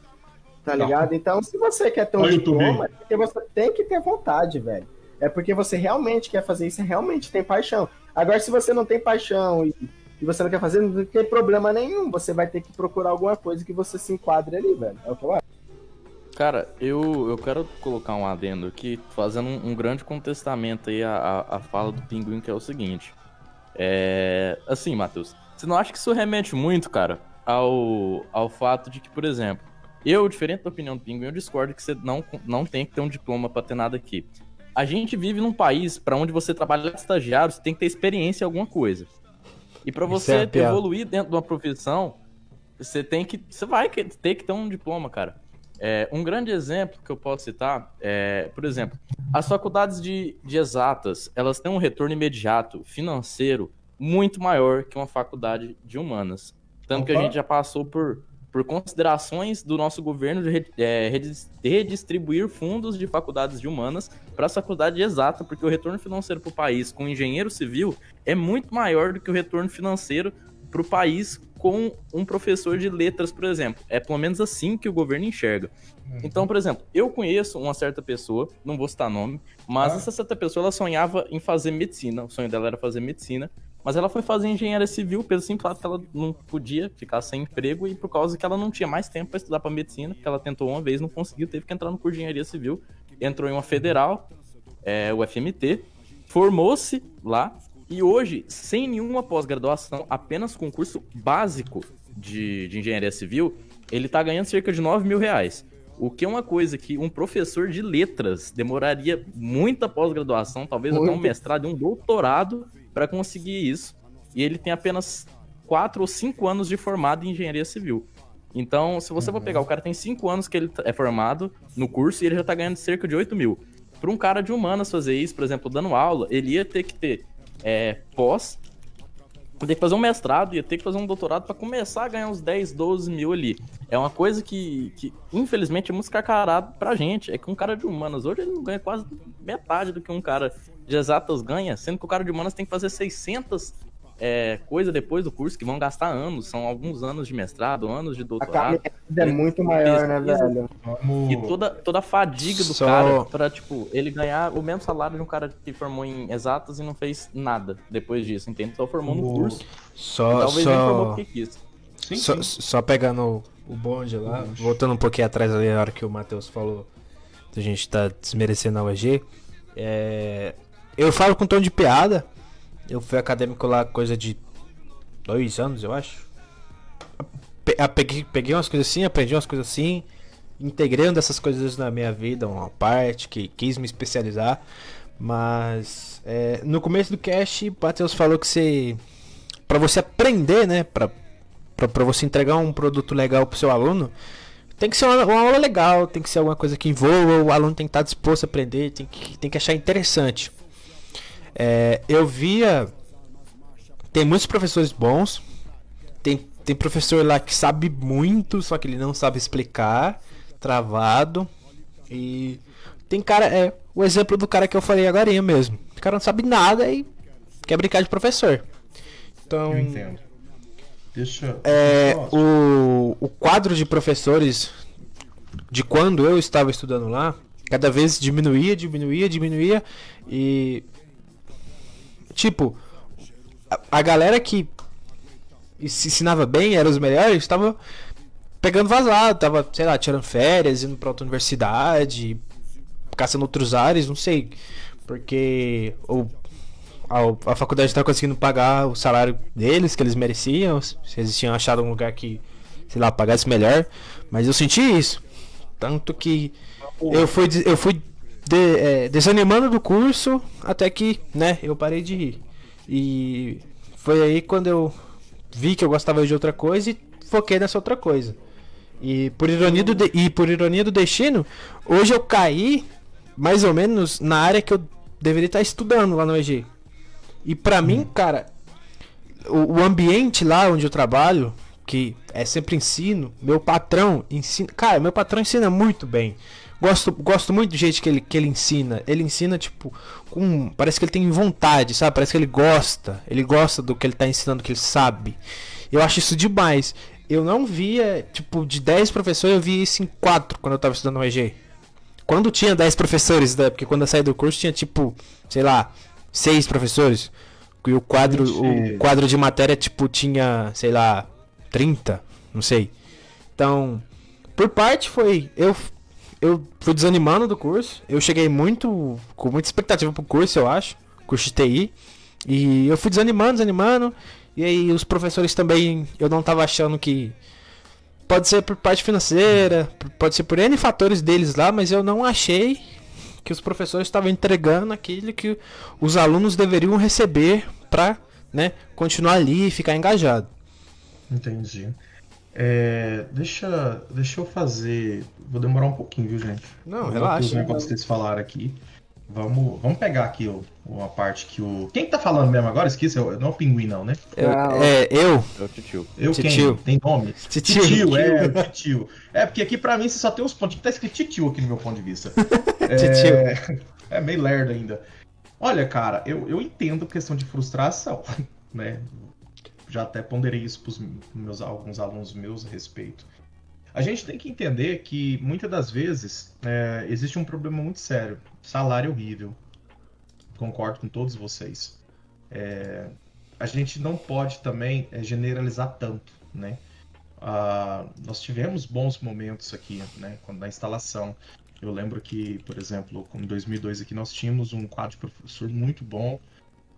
Tá ligado? Então, se você quer ter um diploma, é porque você tem que ter vontade, velho. É porque você realmente quer fazer isso, realmente tem paixão. Agora, se você não tem paixão e, e você não quer fazer, não tem problema nenhum. Você vai ter que procurar alguma coisa que você se enquadre ali, velho. É o que eu acho. Cara, eu, eu quero colocar um adendo aqui, fazendo um, um grande contestamento aí à, à, fala do Pinguim, que é o seguinte. É. Assim, Matheus, você não acha que isso remete muito, cara, ao, ao fato de que, por exemplo, eu, diferente da opinião do Pinguim, eu discordo que você não, não tem que ter um diploma pra ter nada aqui. A gente vive num país para onde você trabalha estagiário, você tem que ter experiência em alguma coisa. E para você é evoluir dentro de uma profissão, você tem que. Você vai ter que ter um diploma, cara. É, um grande exemplo que eu posso citar é, por exemplo, as faculdades de, de exatas, elas têm um retorno imediato financeiro muito maior que uma faculdade de humanas. Tanto Opa. que a gente já passou por por considerações do nosso governo de é, redistribuir fundos de faculdades de humanas para a faculdade exata, porque o retorno financeiro para o país com engenheiro civil é muito maior do que o retorno financeiro para o país com um professor de letras, por exemplo. É pelo menos assim que o governo enxerga. Uhum. Então, por exemplo, eu conheço uma certa pessoa, não vou citar nome, mas ah. essa certa pessoa ela sonhava em fazer medicina. O sonho dela era fazer medicina. Mas ela foi fazer engenharia civil pelo simples fato que ela não podia ficar sem emprego e por causa que ela não tinha mais tempo para estudar para medicina, que ela tentou uma vez, não conseguiu, teve que entrar no curso de engenharia civil, entrou em uma federal, é, o FMT, formou-se lá e hoje, sem nenhuma pós-graduação, apenas com curso básico de, de engenharia civil, ele está ganhando cerca de 9 mil reais. O que é uma coisa que um professor de letras demoraria muita pós-graduação, talvez Muito. até um mestrado e um doutorado para conseguir isso. E ele tem apenas 4 ou 5 anos de formado em engenharia civil. Então, se você uhum. for pegar, o cara tem 5 anos que ele é formado no curso e ele já tá ganhando cerca de 8 mil. Para um cara de humanas fazer isso, por exemplo, dando aula, ele ia ter que ter é, pós, ia ter que fazer um mestrado, ia ter que fazer um doutorado para começar a ganhar uns 10, 12 mil ali. É uma coisa que, que infelizmente, é muito escacarado pra gente. É que um cara de humanas hoje ele não ganha quase metade do que um cara de exatas ganha, sendo que o cara de humanas tem que fazer 600 é, coisa depois do curso que vão gastar anos, são alguns anos de mestrado, anos de doutorado. A é muito maior, né, velho? E toda, toda a fadiga do Só... cara pra, tipo, ele ganhar o mesmo salário de um cara que formou em exatas e não fez nada depois disso, entende? Só formou no curso. Só, talvez só... nem formou porque quis. Sim, só, sim. só pegando o bonde lá, voltando um pouquinho atrás ali na hora que o Matheus falou a gente tá desmerecendo a UEG. É, eu falo com tom de piada. Eu fui acadêmico lá coisa de dois anos, eu acho. Peguei, peguei umas coisas assim, aprendi umas coisas assim. Integrei uma dessas coisas na minha vida, uma parte que quis me especializar. Mas é, no começo do cast, Matheus falou que você. para você aprender, né? Pra, pra, pra você entregar um produto legal pro seu aluno, tem que ser uma, uma, aula legal, tem que ser alguma coisa que envolva, o aluno tem que estar disposto a aprender, tem que, tem que achar interessante. É, eu via. Tem muitos professores bons. Tem, tem professor lá que sabe muito, só que ele não sabe explicar. Travado. E. Tem cara. É o exemplo do cara que eu falei agora mesmo. O cara não sabe nada e quer brincar de professor. Então. Eu entendo. Deixa. É, o, o quadro de professores de quando eu estava estudando lá, cada vez diminuía, diminuía, diminuía. E Tipo, a, a galera que se ensinava bem, eram os melhores, estava pegando vazado, tava, sei lá, tirando férias, indo pra outra universidade, caçando outros ares, não sei. Porque ou, a, a faculdade estava conseguindo pagar o salário deles, que eles mereciam, se eles tinham achado um lugar que, sei lá, pagasse melhor. Mas eu senti isso. Tanto que eu fui, eu fui de, é, desanimando do curso até que, né, eu parei de ir. E foi aí quando eu vi que eu gostava de outra coisa e foquei nessa outra coisa. E por ironia do, de, e por ironia do destino, hoje eu caí mais ou menos na área que eu deveria estar estudando lá no EG. E pra mim, cara, o, o ambiente lá onde eu trabalho, que é sempre ensino, meu patrão ensina. Cara, meu patrão ensina muito bem. Gosto, gosto muito do jeito que ele, que ele ensina. Ele ensina, tipo, com. Parece que ele tem vontade, sabe? Parece que ele gosta. Ele gosta do que ele tá ensinando, que ele sabe. Eu acho isso demais. Eu não via, tipo, de 10 professores, eu vi isso em 4 quando eu tava estudando no EG. Quando tinha 10 professores, né? Porque quando eu saí do curso tinha, tipo, sei lá, 6 professores. E o quadro, o quadro de matéria, tipo, tinha, sei lá, 30, não sei. Então, por parte foi. Eu, eu fui desanimando do curso. Eu cheguei muito. com muita expectativa pro curso, eu acho. Curso de TI. E eu fui desanimando, desanimando. E aí os professores também. Eu não tava achando que. Pode ser por parte financeira, pode ser por N fatores deles lá, mas eu não achei que os professores estavam entregando aquilo que os alunos deveriam receber para né, continuar ali e ficar engajado. Entendi. É, deixa, deixa eu fazer. Vou demorar um pouquinho, viu, gente? Não, relaxa. Os negócios que vocês falaram aqui. Vamos, vamos pegar aqui o, uma parte que o. Quem que tá falando mesmo agora? Esqueci, não é o pinguim, não, né? Eu, é, eu. É o titio. Eu titio. quem? Tem nome? Titio. Titio, é, titio. É, porque aqui pra mim você só tem os pontos. Tá escrito titio aqui no meu ponto de vista. é, titio. É meio lerdo ainda. Olha, cara, eu, eu entendo questão de frustração, né? Já até ponderei isso para alguns alunos meus a respeito. A gente tem que entender que muitas das vezes é, existe um problema muito sério, salário horrível. Concordo com todos vocês. É, a gente não pode também é, generalizar tanto, né? Ah, nós tivemos bons momentos aqui, né? Quando na instalação, eu lembro que, por exemplo, em 2002 aqui nós tínhamos um quadro de professor muito bom,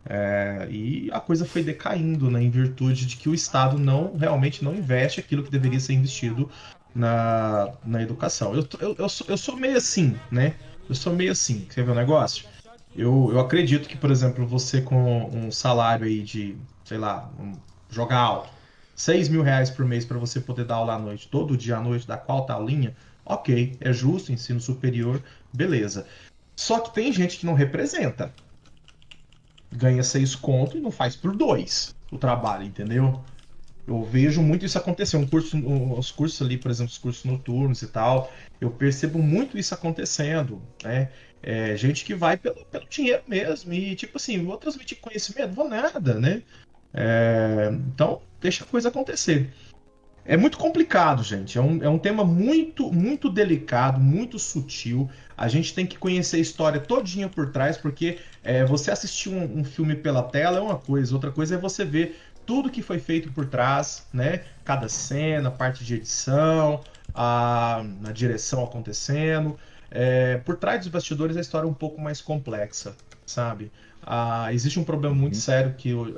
é, e a coisa foi decaindo, né, em virtude de que o Estado não realmente não investe aquilo que deveria ser investido na, na educação. Eu, eu, eu, sou, eu sou meio assim, né? Eu sou meio assim. Quer ver o negócio? Eu, eu acredito que, por exemplo, você com um salário aí de, sei lá, um, jogar alto, 6 mil reais por mês para você poder dar aula à noite, todo dia à noite, da qual tá a linha, ok, é justo, ensino superior, beleza. Só que tem gente que não representa ganha seis conto e não faz por dois o trabalho, entendeu? Eu vejo muito isso acontecer. Um curso, os cursos ali, por exemplo, os cursos noturnos e tal, eu percebo muito isso acontecendo, né? É, gente que vai pelo, pelo dinheiro mesmo e tipo assim, vou transmitir conhecimento, vou nada, né? É, então, deixa a coisa acontecer. É muito complicado, gente. É um, é um tema muito, muito delicado, muito sutil. A gente tem que conhecer a história todinha por trás, porque é, você assistir um, um, filme pela tela é uma coisa, outra coisa é você ver tudo que foi feito por trás, né? Cada cena, parte de edição, a, a direção acontecendo. É, por trás dos bastidores a história é um pouco mais complexa, sabe? Ah, existe um problema muito uhum. sério que eu,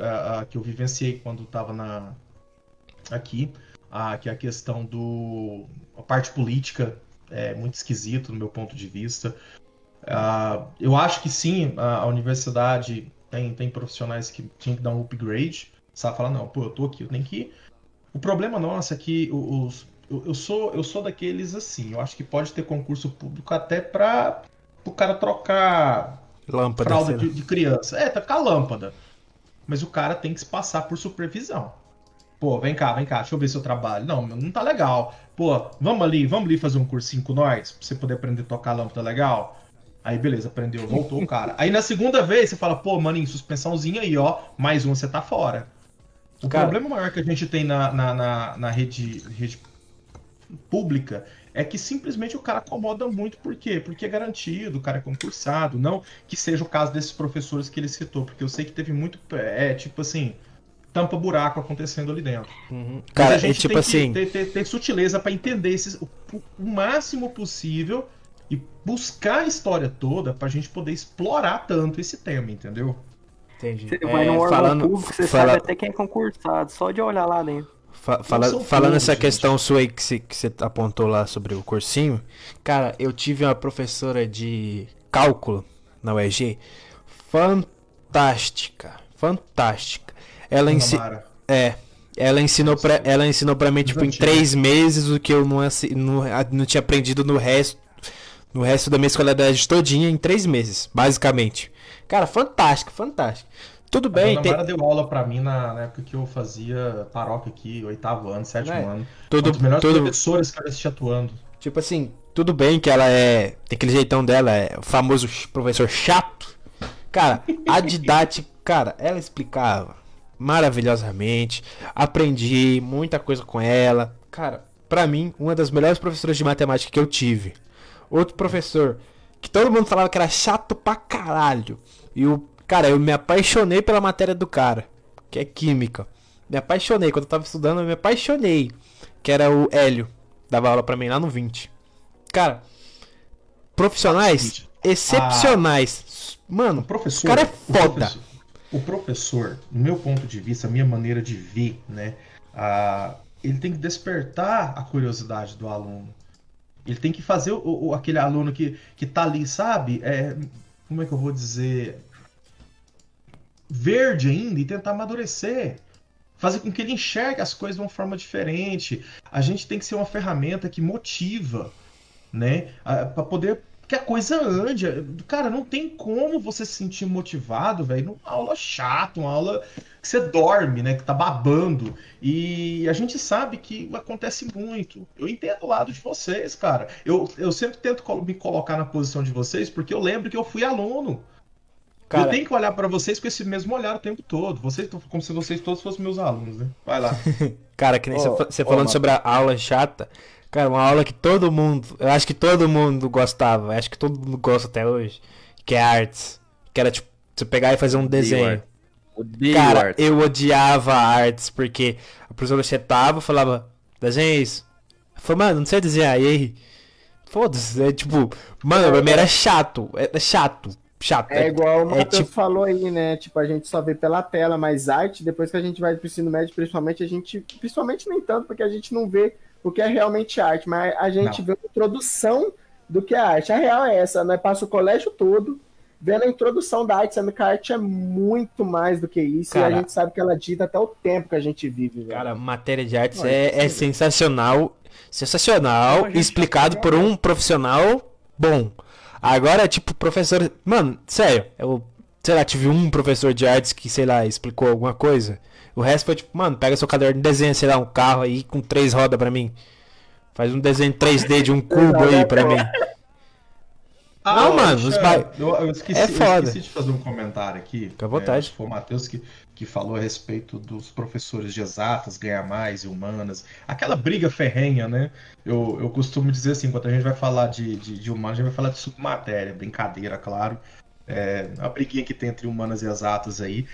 que eu vivenciei quando estava na aqui a, que é a questão do. a parte política é muito esquisito no meu ponto de vista. Eu acho que sim, a, a, universidade tem, tem profissionais que tinham que dar um upgrade, sabe? Falar, não, pô, eu tô aqui, eu tenho que ir. O problema nosso é que os, eu, eu, sou, eu sou daqueles assim, eu acho que pode ter concurso público até para o cara trocar lâmpada, fralda de, de, criança. É, trocar lâmpada. Mas o cara tem que se passar por supervisão. Pô, vem cá, vem cá, deixa eu ver seu trabalho. Não, não tá legal. Pô, vamos ali, vamos ali fazer um cursinho com nós, pra você poder aprender a tocar lâmpada legal. Aí, beleza, aprendeu, voltou o cara. Aí na segunda vez você fala, pô, maninho, suspensãozinha aí, ó, mais um você tá fora. O cara... problema maior que a gente tem na, na, na, na rede, rede pública é que simplesmente o cara acomoda muito, por quê? Porque é garantido, o cara é concursado, não que seja o caso desses professores que ele citou, porque eu sei que teve muito, é, tipo assim, tampa buraco acontecendo ali dentro. Uhum. Cara, a gente é tipo tem assim... ter, ter, ter sutileza para entender esses, o, o, máximo possível e buscar a história toda pra gente poder explorar tanto esse tema, entendeu? Entendi. Você é, vai no órgão falando, público, você fala... sabe até quem é concursado, só de olhar lá dentro. Fa fala, falando essa questão sua aí que você, que você apontou lá sobre o cursinho, cara, eu tive uma professora de cálculo na UEG fantástica, fantástica. Ela ensinou. É. Ela ensinou pra, ela ensinou pra mim, tipo, em três meses o que eu não, não, não tinha aprendido no resto. No resto da minha escolaridade todinha, em três meses, basicamente. Cara, fantástico, fantástico. Tudo bem, a dona tem... Mara deu aula pra mim na, na época que eu fazia paróquia aqui, oitavo ano, sétimo É. ano. tudo, Um dos melhores tudo, professores que eu assisti atuando. Tipo assim, tudo bem que ela é. Tem aquele jeitão dela, é o famoso professor chato. Cara, a didática, cara, ela explicava maravilhosamente. Aprendi muita coisa com ela. Cara, pra mim, uma das melhores professoras de matemática que eu tive. Outro professor que todo mundo falava que era chato pra caralho. E o. Cara, eu me apaixonei pela matéria do cara, que é química. Me apaixonei. Quando eu tava estudando, eu me apaixonei. Que era o Hélio. Dava aula pra mim lá no 20. Cara, profissionais excepcionais. O Mano, professor. o cara é foda. O professor, no meu ponto de vista, a minha maneira de ver, né? ele tem que despertar a curiosidade do aluno. Ele tem que fazer o, o- aquele aluno que, que tá ali, sabe? É, como é que eu vou dizer? Verde ainda e tentar amadurecer. Fazer com que ele enxergue as coisas de uma forma diferente. A gente tem que ser uma ferramenta que motiva, né? para poder que a coisa ande. Cara, não tem como você se sentir motivado, velho, numa aula chata, uma aula que você dorme, né? Que tá babando. E a gente sabe que acontece muito. Eu entendo o lado de vocês, cara. Eu, eu sempre tento me colocar na posição de vocês, porque eu lembro que eu fui aluno. cara, Eu tenho que olhar pra vocês com esse mesmo olhar o tempo todo. Vocês, como se vocês todos fossem meus alunos, né? Vai lá. cara, que nem Ô, você ô, falando sobre a aula chata. Cara, uma aula que todo mundo, eu acho que todo mundo gostava, eu acho que todo mundo gosta até hoje, que é artes. Que era tipo, você pegar e fazer um desenho. arte. Odeio Cara, eu odiava artes, porque a professora sentava e falava, desenha isso. Eu falei, mano, não sei desenhar, e aí? Foda-se, é tipo, mano, pra mim era chato, é é chato, chato. É igual o é Matheus tipo- falou aí, né? Tipo, a gente só vê pela tela, mas arte, depois que a gente vai pro ensino médio, principalmente, a gente. Principalmente nem tanto, porque a gente não vê o que é realmente arte, mas a gente Não. vê a introdução do que é arte. A real é essa, né? Passa o colégio todo vendo a introdução da arte, sendo que a arte é muito mais do que isso, e Cara. a gente sabe que ela dita até o tempo que a gente vive, velho. Cara, matéria de artes é, é sim. sensacional, sensacional, explicado por um profissional bom. Agora, tipo, professor, mano, sério, eu, sei lá, tive um professor de artes que, sei lá, explicou alguma coisa. O resto foi tipo, mano, pega seu caderno e desenha, sei lá, um carro aí com três rodas pra mim. Faz um desenho 3D de um cubo aí pra mim. Não, ó, mano, deixa- os ba- eu, eu esqueci, é eu foda. esqueci de fazer um comentário aqui. Fica à vontade. É, foi o Matheus que, que falou a respeito dos professores de exatas ganhar mais e humanas. Aquela briga ferrenha, né? Eu, eu costumo dizer assim, quando a gente vai falar de, de, de humanas, a gente vai falar de submatéria, brincadeira, claro. É, a briguinha que tem entre humanas e exatas aí.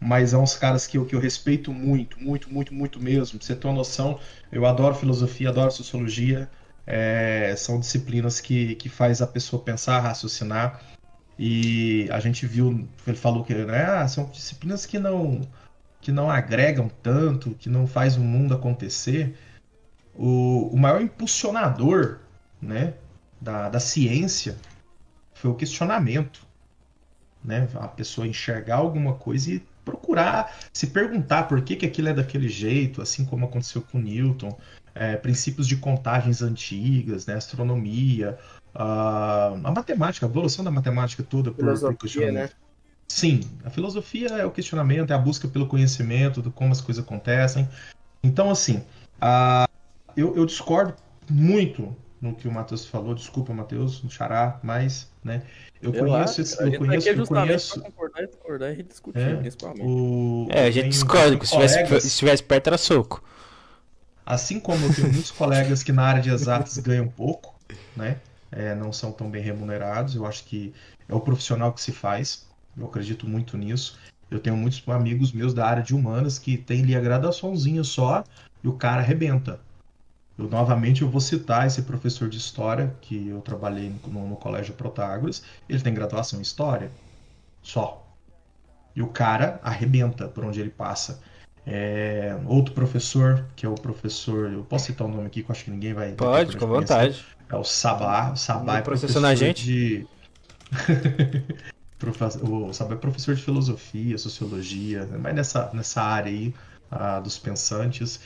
Mas é uns caras que eu, que eu respeito muito, muito, muito, muito mesmo. Pra você ter uma noção, eu adoro filosofia, adoro sociologia. É, são disciplinas que, que faz a pessoa pensar, raciocinar. E a gente viu, ele falou que né, ah, são disciplinas que não que não agregam tanto, que não faz o mundo acontecer. O, o maior impulsionador né, da, da ciência foi o questionamento. Né? A pessoa enxergar alguma coisa e procurar se perguntar por que, que aquilo é daquele jeito, assim como aconteceu com Newton, é, princípios de contagens antigas, né, astronomia, a, a matemática, a evolução da matemática toda por, por questionamento. né? Sim, a filosofia é o questionamento, é a busca pelo conhecimento, de como as coisas acontecem. Então, assim, a- eu, eu discordo muito no que o Matheus falou. Desculpa, Matheus, no xará, mas, né? Eu conheço, esse- a eu conheço, eu justamente conheço concordar e discordar e discutir, É, principalmente. o. É, a eu gente discorda, se estivesse perto era soco. Assim como eu tenho muitos colegas que na área de exatas ganham pouco, né? É, não são tão bem remunerados. Eu acho que é o profissional que se faz. Eu acredito muito nisso. Eu tenho muitos amigos meus da área de humanas que tem ali a graduaçãozinha só e o cara arrebenta. Eu novamente eu vou citar esse professor de história que eu trabalhei no, no colégio Protágoras. Ele tem graduação em história só. E o cara arrebenta por onde ele passa. É, outro professor, que é o professor. Eu posso citar o nome aqui, que eu acho que ninguém vai. Pode, com vontade. é o Sabá. O Sabá é professor a gente? de. O Sabá é professor de filosofia, sociologia, mas nessa, nessa área aí ah, dos pensantes.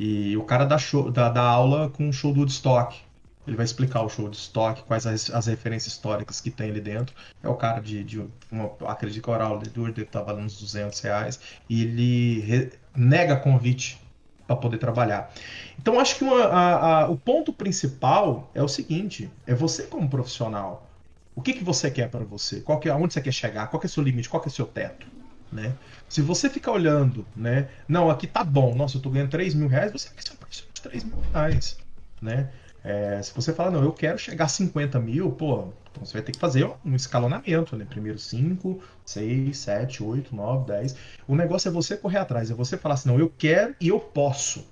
E o cara dá, show, dá, dá aula com um show do Woodstock. Ele vai explicar o show de estoque, quais as, as referências históricas que tem ali dentro. É o cara de, de uma, acredito que o Oral de Durde tá valendo uns 200 reais. E ele re, nega convite para poder trabalhar. Então acho que uma, a, a, o ponto principal é o seguinte: é você como profissional. O que, que você quer para você? Qual que, é, aonde você quer chegar? Qual que é o seu limite? Qual que é o seu teto? Né? Se você ficar olhando, né? Não, aqui tá bom, nossa, eu tô ganhando 3 mil reais, você vai ser um de 3 mil reais. Né? É, se você fala, não, eu quero chegar a 50 mil, pô, então você vai ter que fazer um escalonamento, né? Primeiro 5, 6, 7, 8, 9, 10. O negócio é você correr atrás, é você falar assim, não, eu quero e eu posso.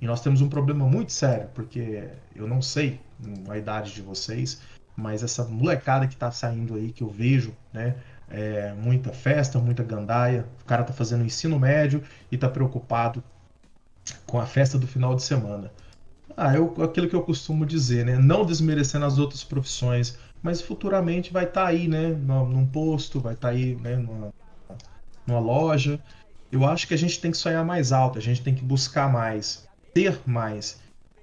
E nós temos um problema muito sério, porque eu não sei a idade de vocês, mas essa molecada que tá saindo aí, que eu vejo, né? É, muita festa, muita gandaia. O cara tá fazendo ensino médio e tá preocupado com a festa do final de semana. Ah, eu, aquilo que eu costumo dizer, né? Não desmerecendo as outras profissões, mas futuramente vai estar tá aí, né? Num posto, vai estar tá aí, né? Numa, numa loja. Eu acho que a gente tem que sonhar mais alto, a gente tem que buscar mais, ter mais.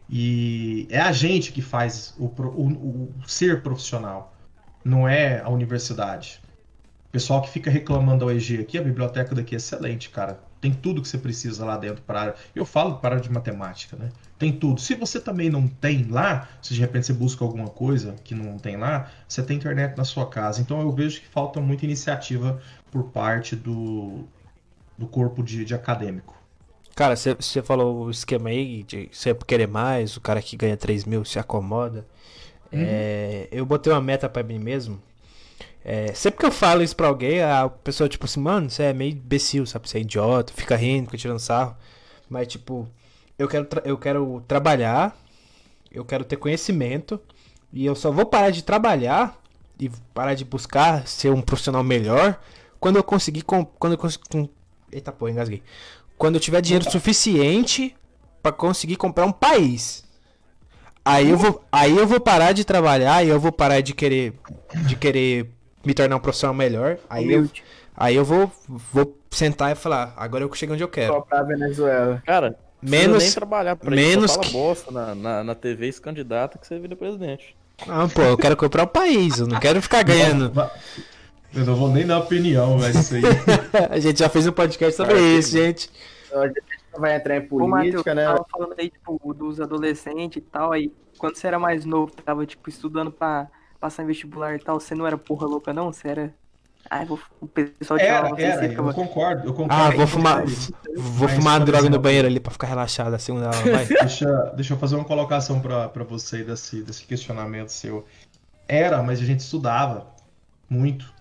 E é a gente que faz o, o, o ser profissional, não é a universidade. Pessoal que fica reclamando da OEG aqui, a biblioteca daqui é excelente, cara. Tem tudo que você precisa lá dentro para área. Eu falo para área de matemática, né? Tem tudo. Se você também não tem lá, se de repente você busca alguma coisa que não tem lá, você tem internet na sua casa. Então eu vejo que falta muita iniciativa por parte do, do corpo de, de acadêmico. Cara, você falou o esquema aí de você querer mais, o cara que ganha 3 mil se acomoda. Uhum. É, eu botei uma meta para mim mesmo é, sempre que eu falo isso pra alguém, a pessoa, tipo assim, mano, você é meio imbecil, sabe? Você é idiota, fica rindo, fica tirando sarro. Mas, tipo, eu quero, eu quero trabalhar, eu quero ter conhecimento, e eu só vou parar de trabalhar e parar de buscar ser um profissional melhor quando eu conseguir. Quando eu conseguir. Eita porra, engasguei. Quando eu tiver dinheiro suficiente para conseguir comprar um país. Aí eu vou, aí eu vou parar de trabalhar e eu vou parar de querer de querer me tornar um profissional melhor. Aí eu, aí eu vou, vou sentar e falar, agora eu chego onde eu quero. Pra Venezuela. Cara, menos nem trabalhar pra menos isso, que... bosta na, na, na TV esse candidato que você vira presidente. Ah, pô, eu quero comprar o país, eu não quero ficar ganhando. Eu não vou nem dar opinião, velho, isso aí. a gente já fez um podcast sobre Cara, isso, gente. A gente vai entrar em política, Ô, Mateus, né? tava falando aí, tipo, dos adolescentes e tal, aí quando você era mais novo, tava, tipo, estudando pra passar em vestibular e tal, você não era porra louca, não? Você era. Ai, vou... o pessoal te era, era, eu concordo, eu concordo. Ah, vou fumar, vou fumar droga exemplo, no banheiro ali pra ficar relaxado assim, vai. deixa, deixa eu fazer uma colocação pra, pra você desse, desse questionamento seu. Era, mas a gente estudava muito.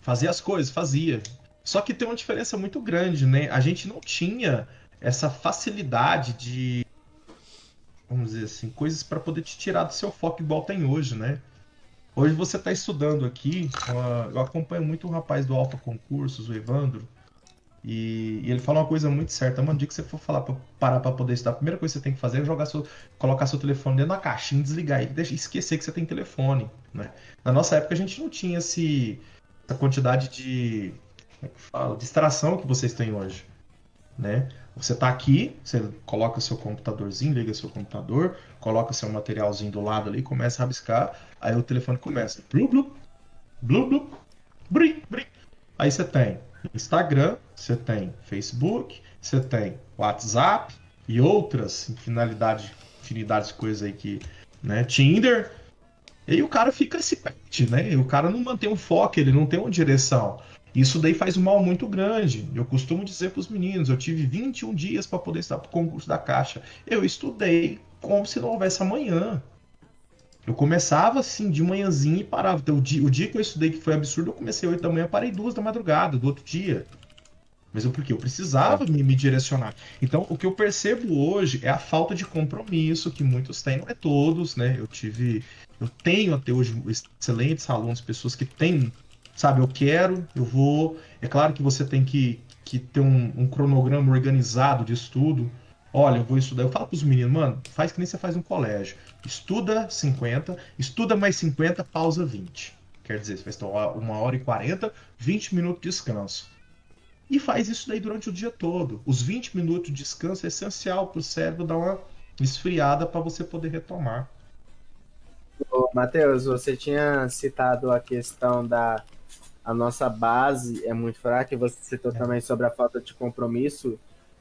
Fazia as coisas, fazia. Só que tem uma diferença muito grande, né? A gente não tinha essa facilidade de vamos dizer assim, coisas para poder te tirar do seu foco igual tem hoje, né? Hoje você está estudando aqui, eu acompanho muito um rapaz do Alfa Concursos, o Evandro, e, ele fala uma coisa muito certa. Mano, dia que você for falar pra, parar para poder estudar, a primeira coisa que você tem que fazer é jogar seu, colocar seu telefone dentro da caixinha, desligar e deixa, esquecer que você tem telefone. Né? Na nossa época a gente não tinha esse, essa quantidade de, como é que fala, distração que vocês têm hoje. Né? Você está aqui, você coloca seu computadorzinho, liga seu computador, coloca seu materialzinho do lado ali, começa a rabiscar, aí o telefone começa. Blu, blu, blu, blu, bri, bri. Aí você tem Instagram, você tem Facebook, você tem WhatsApp e outras infinidades, infinidades de coisas aí que, né, Tinder. E aí o cara fica se perde, né? E o cara não mantém um foco, ele não tem uma direção. Isso daí faz um mal muito grande. Eu costumo dizer para os meninos, eu tive 21 dias para poder estar para o concurso da Caixa. Eu estudei como se não houvesse amanhã. Eu começava assim de manhãzinha e parava. Então, o, dia, o dia que eu estudei, que foi absurdo, eu comecei 8 da manhã, parei 2 da madrugada, do outro dia. Mas eu porque eu precisava me, me, direcionar. Então, o que eu percebo hoje é a falta de compromisso que muitos têm, não é todos, né? Eu tive, eu tenho até hoje excelentes alunos, pessoas que têm sabe, eu quero, eu vou. É claro que você tem que, que ter um, um cronograma organizado de estudo. Olha, eu vou estudar. Eu falo para os meninos, mano, faz que nem você faz no colégio. Estuda 50, estuda mais 50, pausa 20. Quer dizer, você vai estar uma hora e 40, 20 minutos de descanso. E faz isso daí durante o dia todo. Os 20 minutos de descanso é essencial para o cérebro dar uma esfriada para você poder retomar. Matheus, você tinha citado a questão da a nossa base é muito fraca e você citou é. também sobre a falta de compromisso.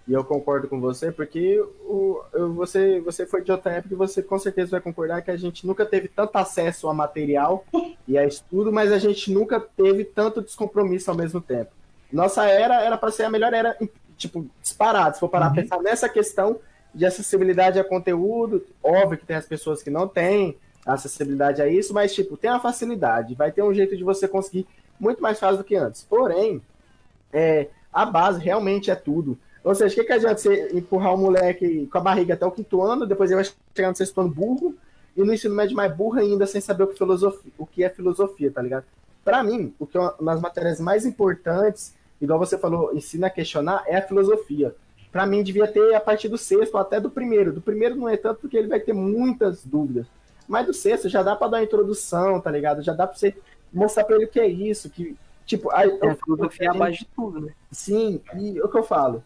E eu concordo com você, porque o, você, você foi de outra época e você com certeza vai concordar que a gente nunca teve tanto acesso a material e a estudo, mas a gente nunca teve tanto descompromisso ao mesmo tempo. Nossa era era para ser a melhor era, tipo, disparado. Se for parar uhum. pensar nessa questão de acessibilidade a conteúdo, óbvio que tem as pessoas que não têm acessibilidade a isso, mas, tipo, tem a facilidade, vai ter um jeito de você conseguir muito mais fácil do que antes. Porém, é, a base realmente é tudo. Ou seja, o que, que adianta você empurrar o moleque com a barriga até o quinto ano, depois ele vai chegar no sexto ano burro, e no ensino médio mais burro ainda, sem saber o que, filosofia, o que é filosofia, tá ligado? Para mim, o que é uma das matérias mais importantes, igual você falou, ensina a questionar, é a filosofia. Para mim, devia ter a partir do sexto, até do primeiro. Do primeiro não é tanto porque ele vai ter muitas dúvidas. Mas do sexto já dá para dar uma introdução, tá ligado? Já dá para você mostrar para ele o que é isso, que tipo, a, é, a filosofia é a base de tudo, né? Sim, e o que eu falo,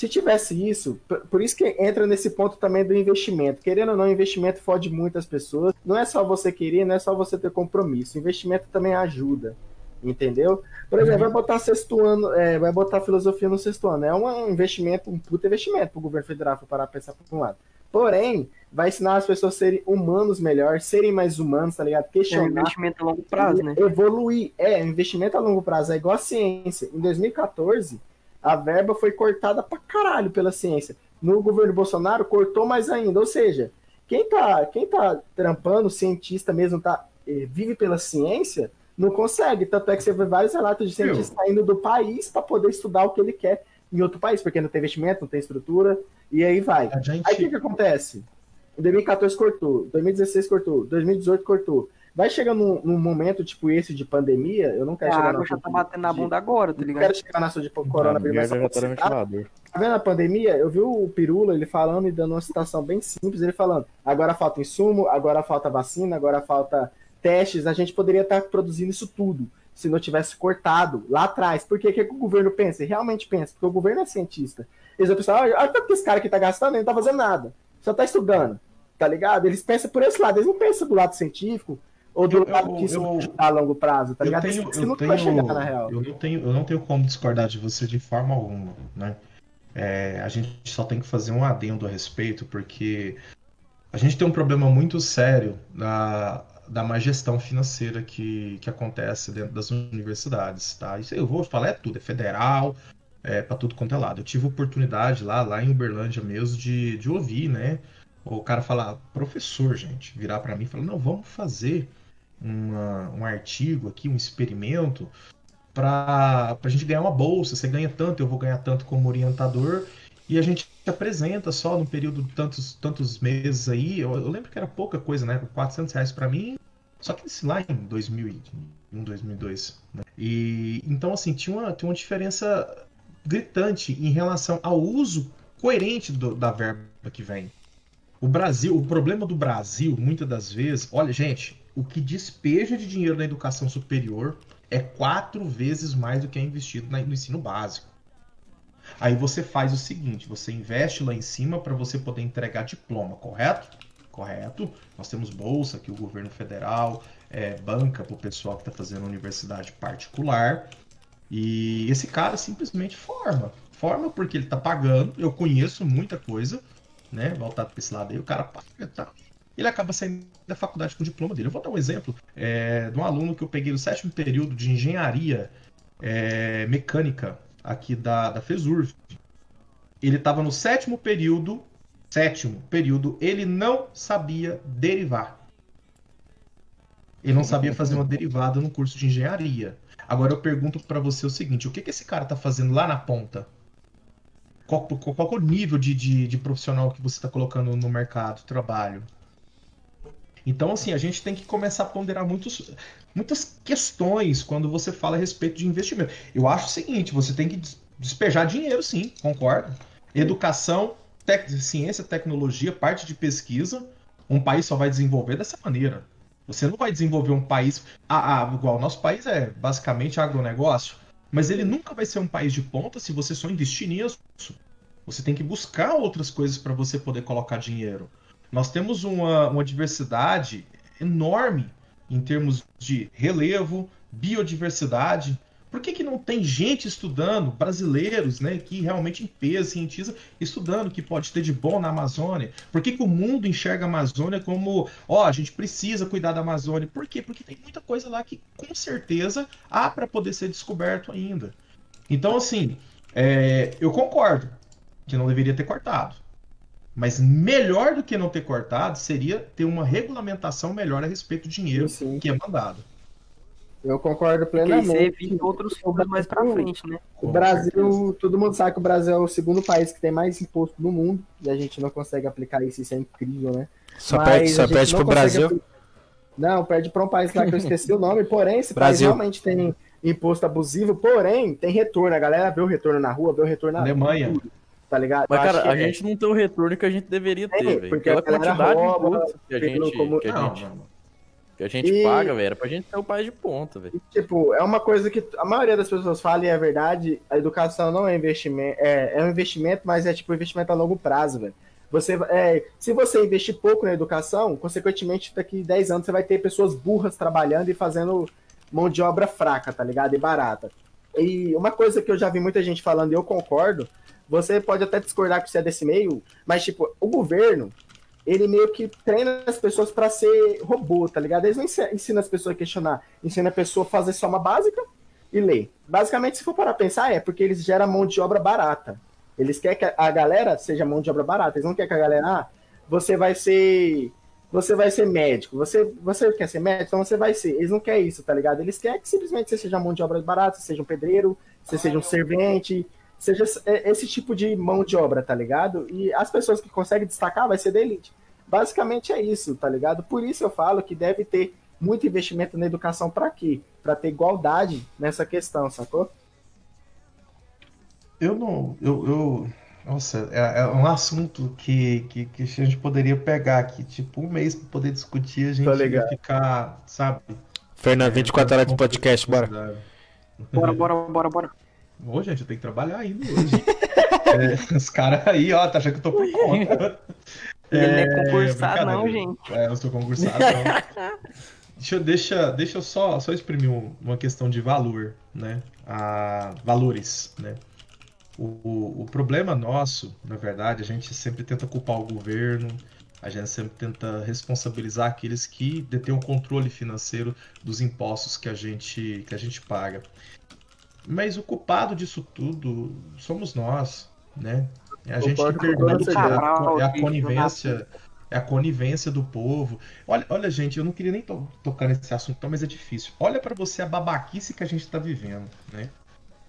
se tivesse isso, por isso que entra nesse ponto também do investimento. Querendo ou não, investimento fode muitas pessoas. Não é só você querer, não é só você ter compromisso. investimento também ajuda. Entendeu? Por exemplo, vai botar sexto ano, é, vai botar filosofia no sexto ano. É um investimento, um puta investimento para o governo federal, para parar pensar por um lado. Porém, vai ensinar as pessoas a serem humanos melhor, serem mais humanos, tá ligado? Questionar. É um investimento a longo prazo, né? Evoluir. É, investimento a longo prazo. É igual a ciência. Em 2014, a verba foi cortada pra caralho pela ciência. No governo Bolsonaro, cortou mais ainda. Ou seja, quem tá, quem tá trampando, cientista mesmo, tá, eh, vive pela ciência, não consegue. Tanto é que você vê vários relatos de cientistas saindo do país para poder estudar o que ele quer em outro país, porque não tem investimento, não tem estrutura, e aí vai. Gente... Aí o que, que acontece? 2014 cortou, 2016 cortou, 2018 cortou. Vai chegar num, num, momento tipo esse de pandemia, eu não quero a chegar água já tá batendo na bunda agora, tá ligado? Eu quero chegar na sua de coronavírus. Tá, tá vendo a pandemia? Eu vi o Pirula, ele falando e dando uma citação bem simples, ele falando, agora falta insumo, agora falta vacina, agora falta testes, a gente poderia estar produzindo isso tudo se não tivesse cortado lá atrás. Por que, que o governo pensa? realmente pensa, porque o governo é cientista. Eles vão pensar, olha, olha que esse cara que tá gastando, ele não tá fazendo nada, só tá estudando tá ligado? Eles pensam por esse lado, eles não pensam do lado científico ou do eu, lado que isso eu, a longo prazo, tá ligado? Tenho, eu, tenho, chegar, na real. Eu não, tenho, eu não tenho como discordar de você de forma alguma, né? É, a gente só tem que fazer um adendo a respeito, porque a gente tem um problema muito sério da, da má gestão financeira que, que acontece dentro das universidades, tá? Isso eu vou falar é tudo, é federal, é para tudo quanto é lado. Eu tive oportunidade lá, lá em Uberlândia mesmo, de, de ouvir, né? o cara falar, professor, gente, virar para mim e falar, não, vamos fazer uma, um artigo aqui, um experimento, para a gente ganhar uma bolsa. Você ganha tanto, eu vou ganhar tanto como orientador. E a gente apresenta só no período de tantos, tantos meses aí. Eu, eu lembro que era pouca coisa, né? 400 reais para mim. Só que lá em 2001, 2002. Né? E então, assim, tinha uma, tinha uma diferença gritante em relação ao uso coerente do, da verba que vem. O Brasil, o problema do Brasil, muitas das vezes, olha, gente, o que despeja de dinheiro na educação superior é quatro vezes mais do que é investido no ensino básico. Aí você faz o seguinte: você investe lá em cima para você poder entregar diploma, correto? Correto. Nós temos bolsa que o governo federal é, banca para o pessoal que está fazendo universidade particular. E esse cara simplesmente forma. Forma porque ele está pagando. Eu conheço muita coisa né? Voltado para esse lado aí, o cara tá, ele acaba saindo da faculdade com o diploma dele. Eu vou dar um exemplo é, de um aluno que eu peguei no sétimo período de engenharia é, mecânica aqui da, da FESURV. Ele estava no sétimo período, sétimo período, ele não sabia derivar. Ele não sabia fazer uma derivada no curso de engenharia. Agora eu pergunto para você o seguinte: o que, que esse cara está fazendo lá na ponta? qual, qual, qual é o nível de, de, de profissional que você está colocando no mercado trabalho. Então, assim, a gente tem que começar a ponderar muitos, muitas questões quando você fala a respeito de investimento. Eu acho o seguinte: você tem que despejar dinheiro, sim, concordo. Educação, tec ciência, tecnologia, parte de pesquisa. Um país só vai desenvolver dessa maneira. Você não vai desenvolver um país. Ah, ah, igual o nosso país é basicamente agronegócio. Mas ele nunca vai ser um país de ponta se você só investir nisso. Você tem que buscar outras coisas para você poder colocar dinheiro. Nós temos uma, uma diversidade enorme em termos de relevo, biodiversidade. Por que, que não tem gente estudando, brasileiros, né, que realmente em peso, cientista, estudando que pode ter de bom na Amazônia? Por que, que o mundo enxerga a Amazônia como, ó, a gente precisa cuidar da Amazônia? Por quê? Porque tem muita coisa lá que com certeza há para poder ser descoberto ainda. Então, assim, é, eu concordo que não deveria ter cortado. Mas melhor do que não ter cortado seria ter uma regulamentação melhor a respeito do dinheiro Sim. que é mandado. Eu concordo plenamente. você evita outros furos mais pra frente, né? O Com Brasil, todo mundo sabe que o Brasil é o segundo país que tem mais imposto no mundo e a gente não consegue aplicar isso, isso é incrível, né? Só Mas perde, só perde não pro Brasil. Não, perde para um país lá que eu esqueci o nome, porém, esse Brasil. país realmente tem imposto abusivo, porém, tem retorno. A galera vê o retorno na rua, vê o retorno na Alemanha. Tá ligado? Mas, Eu cara, a é- gente não tem o retorno que a gente deveria ter, É, velho. porque Pela a quantidade de rouba, imposto que a gente, como- que a Não, gente, não. que a gente E- paga, velho. Era pra gente ter o país de ponta, velho. Tipo, é uma coisa que a maioria das pessoas fala e é verdade, a educação não é investimento, é, é um investimento, mas é tipo investimento a longo prazo, velho. Você, é, se você investir pouco na educação, consequentemente, daqui 10 anos você vai ter pessoas burras trabalhando e fazendo mão de obra fraca, tá ligado? E barata. E uma coisa que eu já vi muita gente falando e eu concordo, você pode até discordar que você é desse meio, mas tipo, o governo, ele meio que treina as pessoas pra ser robô, tá ligado? Eles não ensi- ensinam as pessoas a questionar, ensina a pessoa a fazer só uma básica e ler. Basicamente, se for para pensar, é porque eles geram mão de obra barata. Eles querem que a galera seja mão de obra barata. Eles não querem que a galera, ah, você vai ser. Você vai ser médico. Você, você quer ser médico, então você vai ser. Eles não querem isso, tá ligado? Eles querem que simplesmente você seja mão de obra barata, você seja um pedreiro, você seja um servente, seja é, esse tipo de mão de obra, tá ligado? E as pessoas que conseguem destacar vai ser da elite. Basicamente é isso, tá ligado? Por isso eu falo que deve ter muito investimento na educação para quê? Para ter igualdade nessa questão, sacou? Eu não. Eu. eu- nossa, é, é um assunto que, que, que a gente poderia pegar aqui, tipo, um mês pra poder discutir, a gente ia ficar, sabe? Fernando, 24 horas de podcast, bora. Bora, bora, bora, bora. Ô, gente, eu tenho que trabalhar ainda hoje. É, os caras aí, ó, tá achando que eu tô por conta. Ele não é É, concursado, não, gente. É, eu sou concursado, não. Deixa, eu- deixa, deixa eu só, só exprimir um- uma questão de valor, né? A, valores, né? O, o, o problema nosso, na verdade, a gente sempre tenta culpar o governo, a gente sempre tenta responsabilizar aqueles que detêm o controle financeiro dos impostos que a gente, que a gente paga. Mas o culpado disso tudo somos nós, né? É a gente que permite, é a, é conivência, é a conivência do povo. Olha, olha, gente, eu não queria nem to tocar nesse assunto, mas é difícil. Olha para você a babaquice que a gente está vivendo, né?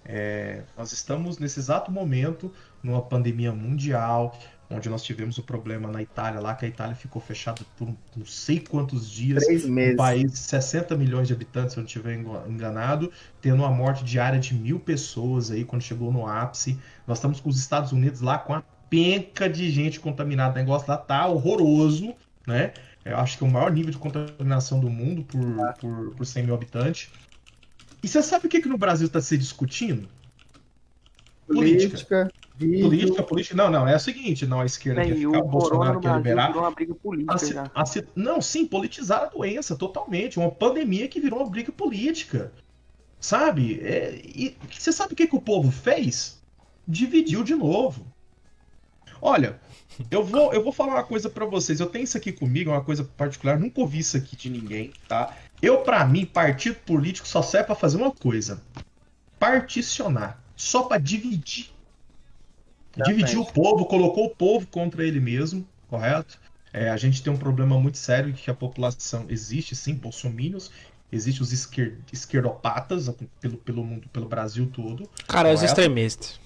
É, nós estamos nesse exato momento numa pandemia mundial, onde nós tivemos o problema na Itália lá, que a Itália ficou fechada por um- não sei quantos dias. Três Um meses. país de 60 milhões de habitantes, se eu não estiver enganado, tendo uma morte diária de mil pessoas aí quando chegou no ápice. Nós estamos com os Estados Unidos lá com a penca de gente contaminada. O negócio lá tá horroroso, né? Eu acho que é o maior nível de contaminação do mundo por, por, por 100 mil habitantes. E você sabe o que, que no Brasil está se discutindo? política. Política, vídeo, Política, política. Não, não, é o seguinte, não, a esquerda quer Véi, ficar, o Bolsonaro quer liberar. uma briga política A a não, sim, politizar a doença totalmente. Uma pandemia que virou uma briga política. Sabe? É, e você sabe o que, que o povo fez? Dividiu de novo. Olha, eu vou, eu vou falar uma coisa pra vocês. Eu tenho isso aqui comigo, é uma coisa particular. Nunca ouvi isso aqui de ninguém, tá? Eu, pra mim, partido político só serve pra fazer uma coisa: particionar. Só pra dividir. Dividiu o povo, colocou o povo contra ele mesmo, correto? É, a gente tem um problema muito sério que a população existe, sim, bolsomínios, existe os esquer, esquerdopatas pelo, pelo mundo, pelo Brasil todo. Cara, é os Correto? extremistas.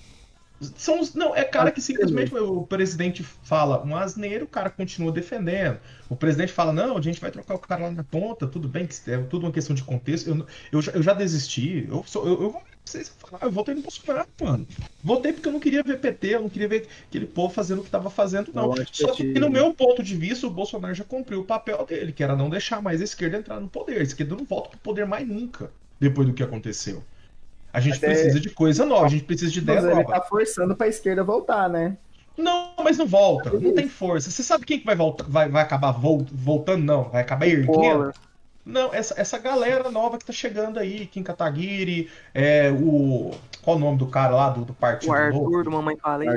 São os, não, é cara que simplesmente o presidente fala um asneiro, o cara continua defendendo. O presidente fala, não, a gente vai trocar o cara lá na ponta, tudo bem, que é tudo uma questão de contexto. Eu, eu, já, eu já desisti, eu, sou, eu, eu vou vocês falar, eu votei no Bolsonaro, mano. Votei porque eu não queria ver PT, eu não queria ver aquele povo fazendo o que tava fazendo, não. Só que- que no meu ponto de vista, o Bolsonaro já cumpriu o papel dele, que era não deixar mais a esquerda entrar no poder. A esquerda não volta pro poder mais nunca, depois do que aconteceu. A gente Até- precisa de coisa nova, a gente precisa de ideia Mas ele nova. tá forçando pra esquerda voltar, né? Não, mas não volta. Não tem força. Você sabe quem que vai, voltar, vai, vai acabar voltando? Não, vai acabar erguendo? Não, essa, essa galera nova que tá chegando aí, Kim Kataguiri, é, o. Qual o nome do cara lá do, do partido? O Arthur, do Mamãe Falei.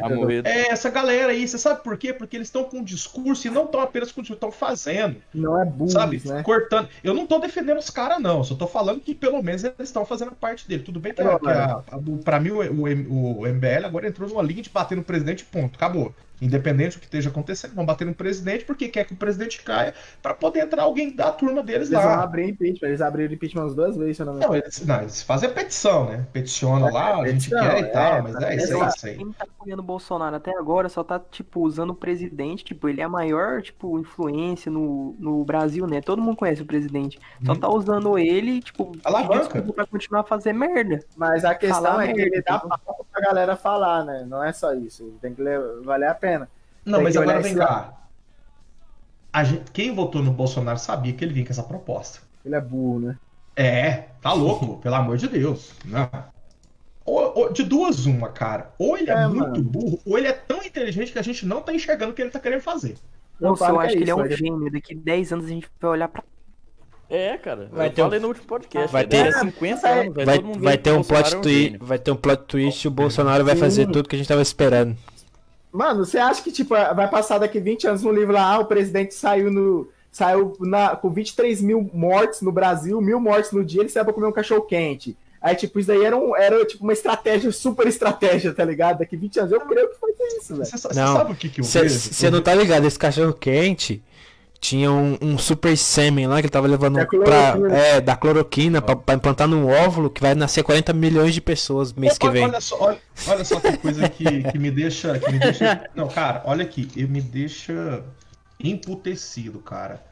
É, essa galera aí, você sabe por quê? Porque eles estão com um discurso e não estão apenas com estão fazendo. Não é burro, sabe? Né? Cortando. Eu não tô defendendo os caras, não. Só tô falando que pelo menos eles estão fazendo parte dele. Tudo bem que, é, que a, a, pra mim o, o, o MBL agora entrou numa linha de bater no presidente, ponto. Acabou. Independente do que esteja acontecendo, vão bater no presidente porque quer que o presidente caia para poder entrar alguém da turma deles eles lá. Eles vão abrir impeachment, eles abriram impeachment umas duas vezes, se eu não me engano. Não, eles, não, eles fazem a petição, né? Peticiona é, lá, a gente quer e tal, é, mas é, isso aí, isso aí. Quem tá apoiando o Bolsonaro até agora só tá, tipo, usando o presidente, tipo, ele é a maior, tipo, influência no, no Brasil, né? Todo mundo conhece o presidente. Só hum. tá usando ele, tipo, Alavanca. pra continuar a fazer merda. Mas a questão Falar é que ele dá papo pra galera falar, né? Não é só isso. Tem que valer a pena. Não, mas agora vem cá. Gente, quem votou no Bolsonaro sabia que ele vinha com essa proposta. Ele é burro, né? É, tá louco, pelo amor de Deus. Não. Ou, ou, de duas, uma, cara. Ou ele é, é muito mano. burro, ou ele é tão inteligente que a gente não tá enxergando o que ele tá querendo fazer. Nossa, eu, eu acho que, é ele é um gênio. Daqui 10 anos a gente vai olhar pra. É, cara. Vai eu ter falei um... no último podcast. Vai ter 50 anos. Vai, vai, vai ter um plot é twist. vai ter um plot twist e o Bolsonaro vai fazer tudo que a gente tava esperando. Mano, você acha que, tipo, vai passar daqui 20 anos no livro lá, ah, o presidente saiu no. Saiu na, com 23 mil mortes no Brasil, mil mortes no dia, ele saiu pra comer um cachorro quente. Aí, tipo, isso daí era, um, era tipo uma estratégia, super estratégia, tá ligado? Daqui 20 anos eu creio que foi isso, velho. Você sabe o que, que eu Você não tá ligado, esse cachorro quente tinha um, um, super sêmen lá que ele tava levando da pra, é, da cloroquina pra, pra, implantar num óvulo que vai nascer 40 milhões de pessoas mês Opa, que vem. Olha só, olha, olha só que coisa que, que, me deixa, que me deixa. Não, cara, olha aqui, ele me deixa emputecido, cara.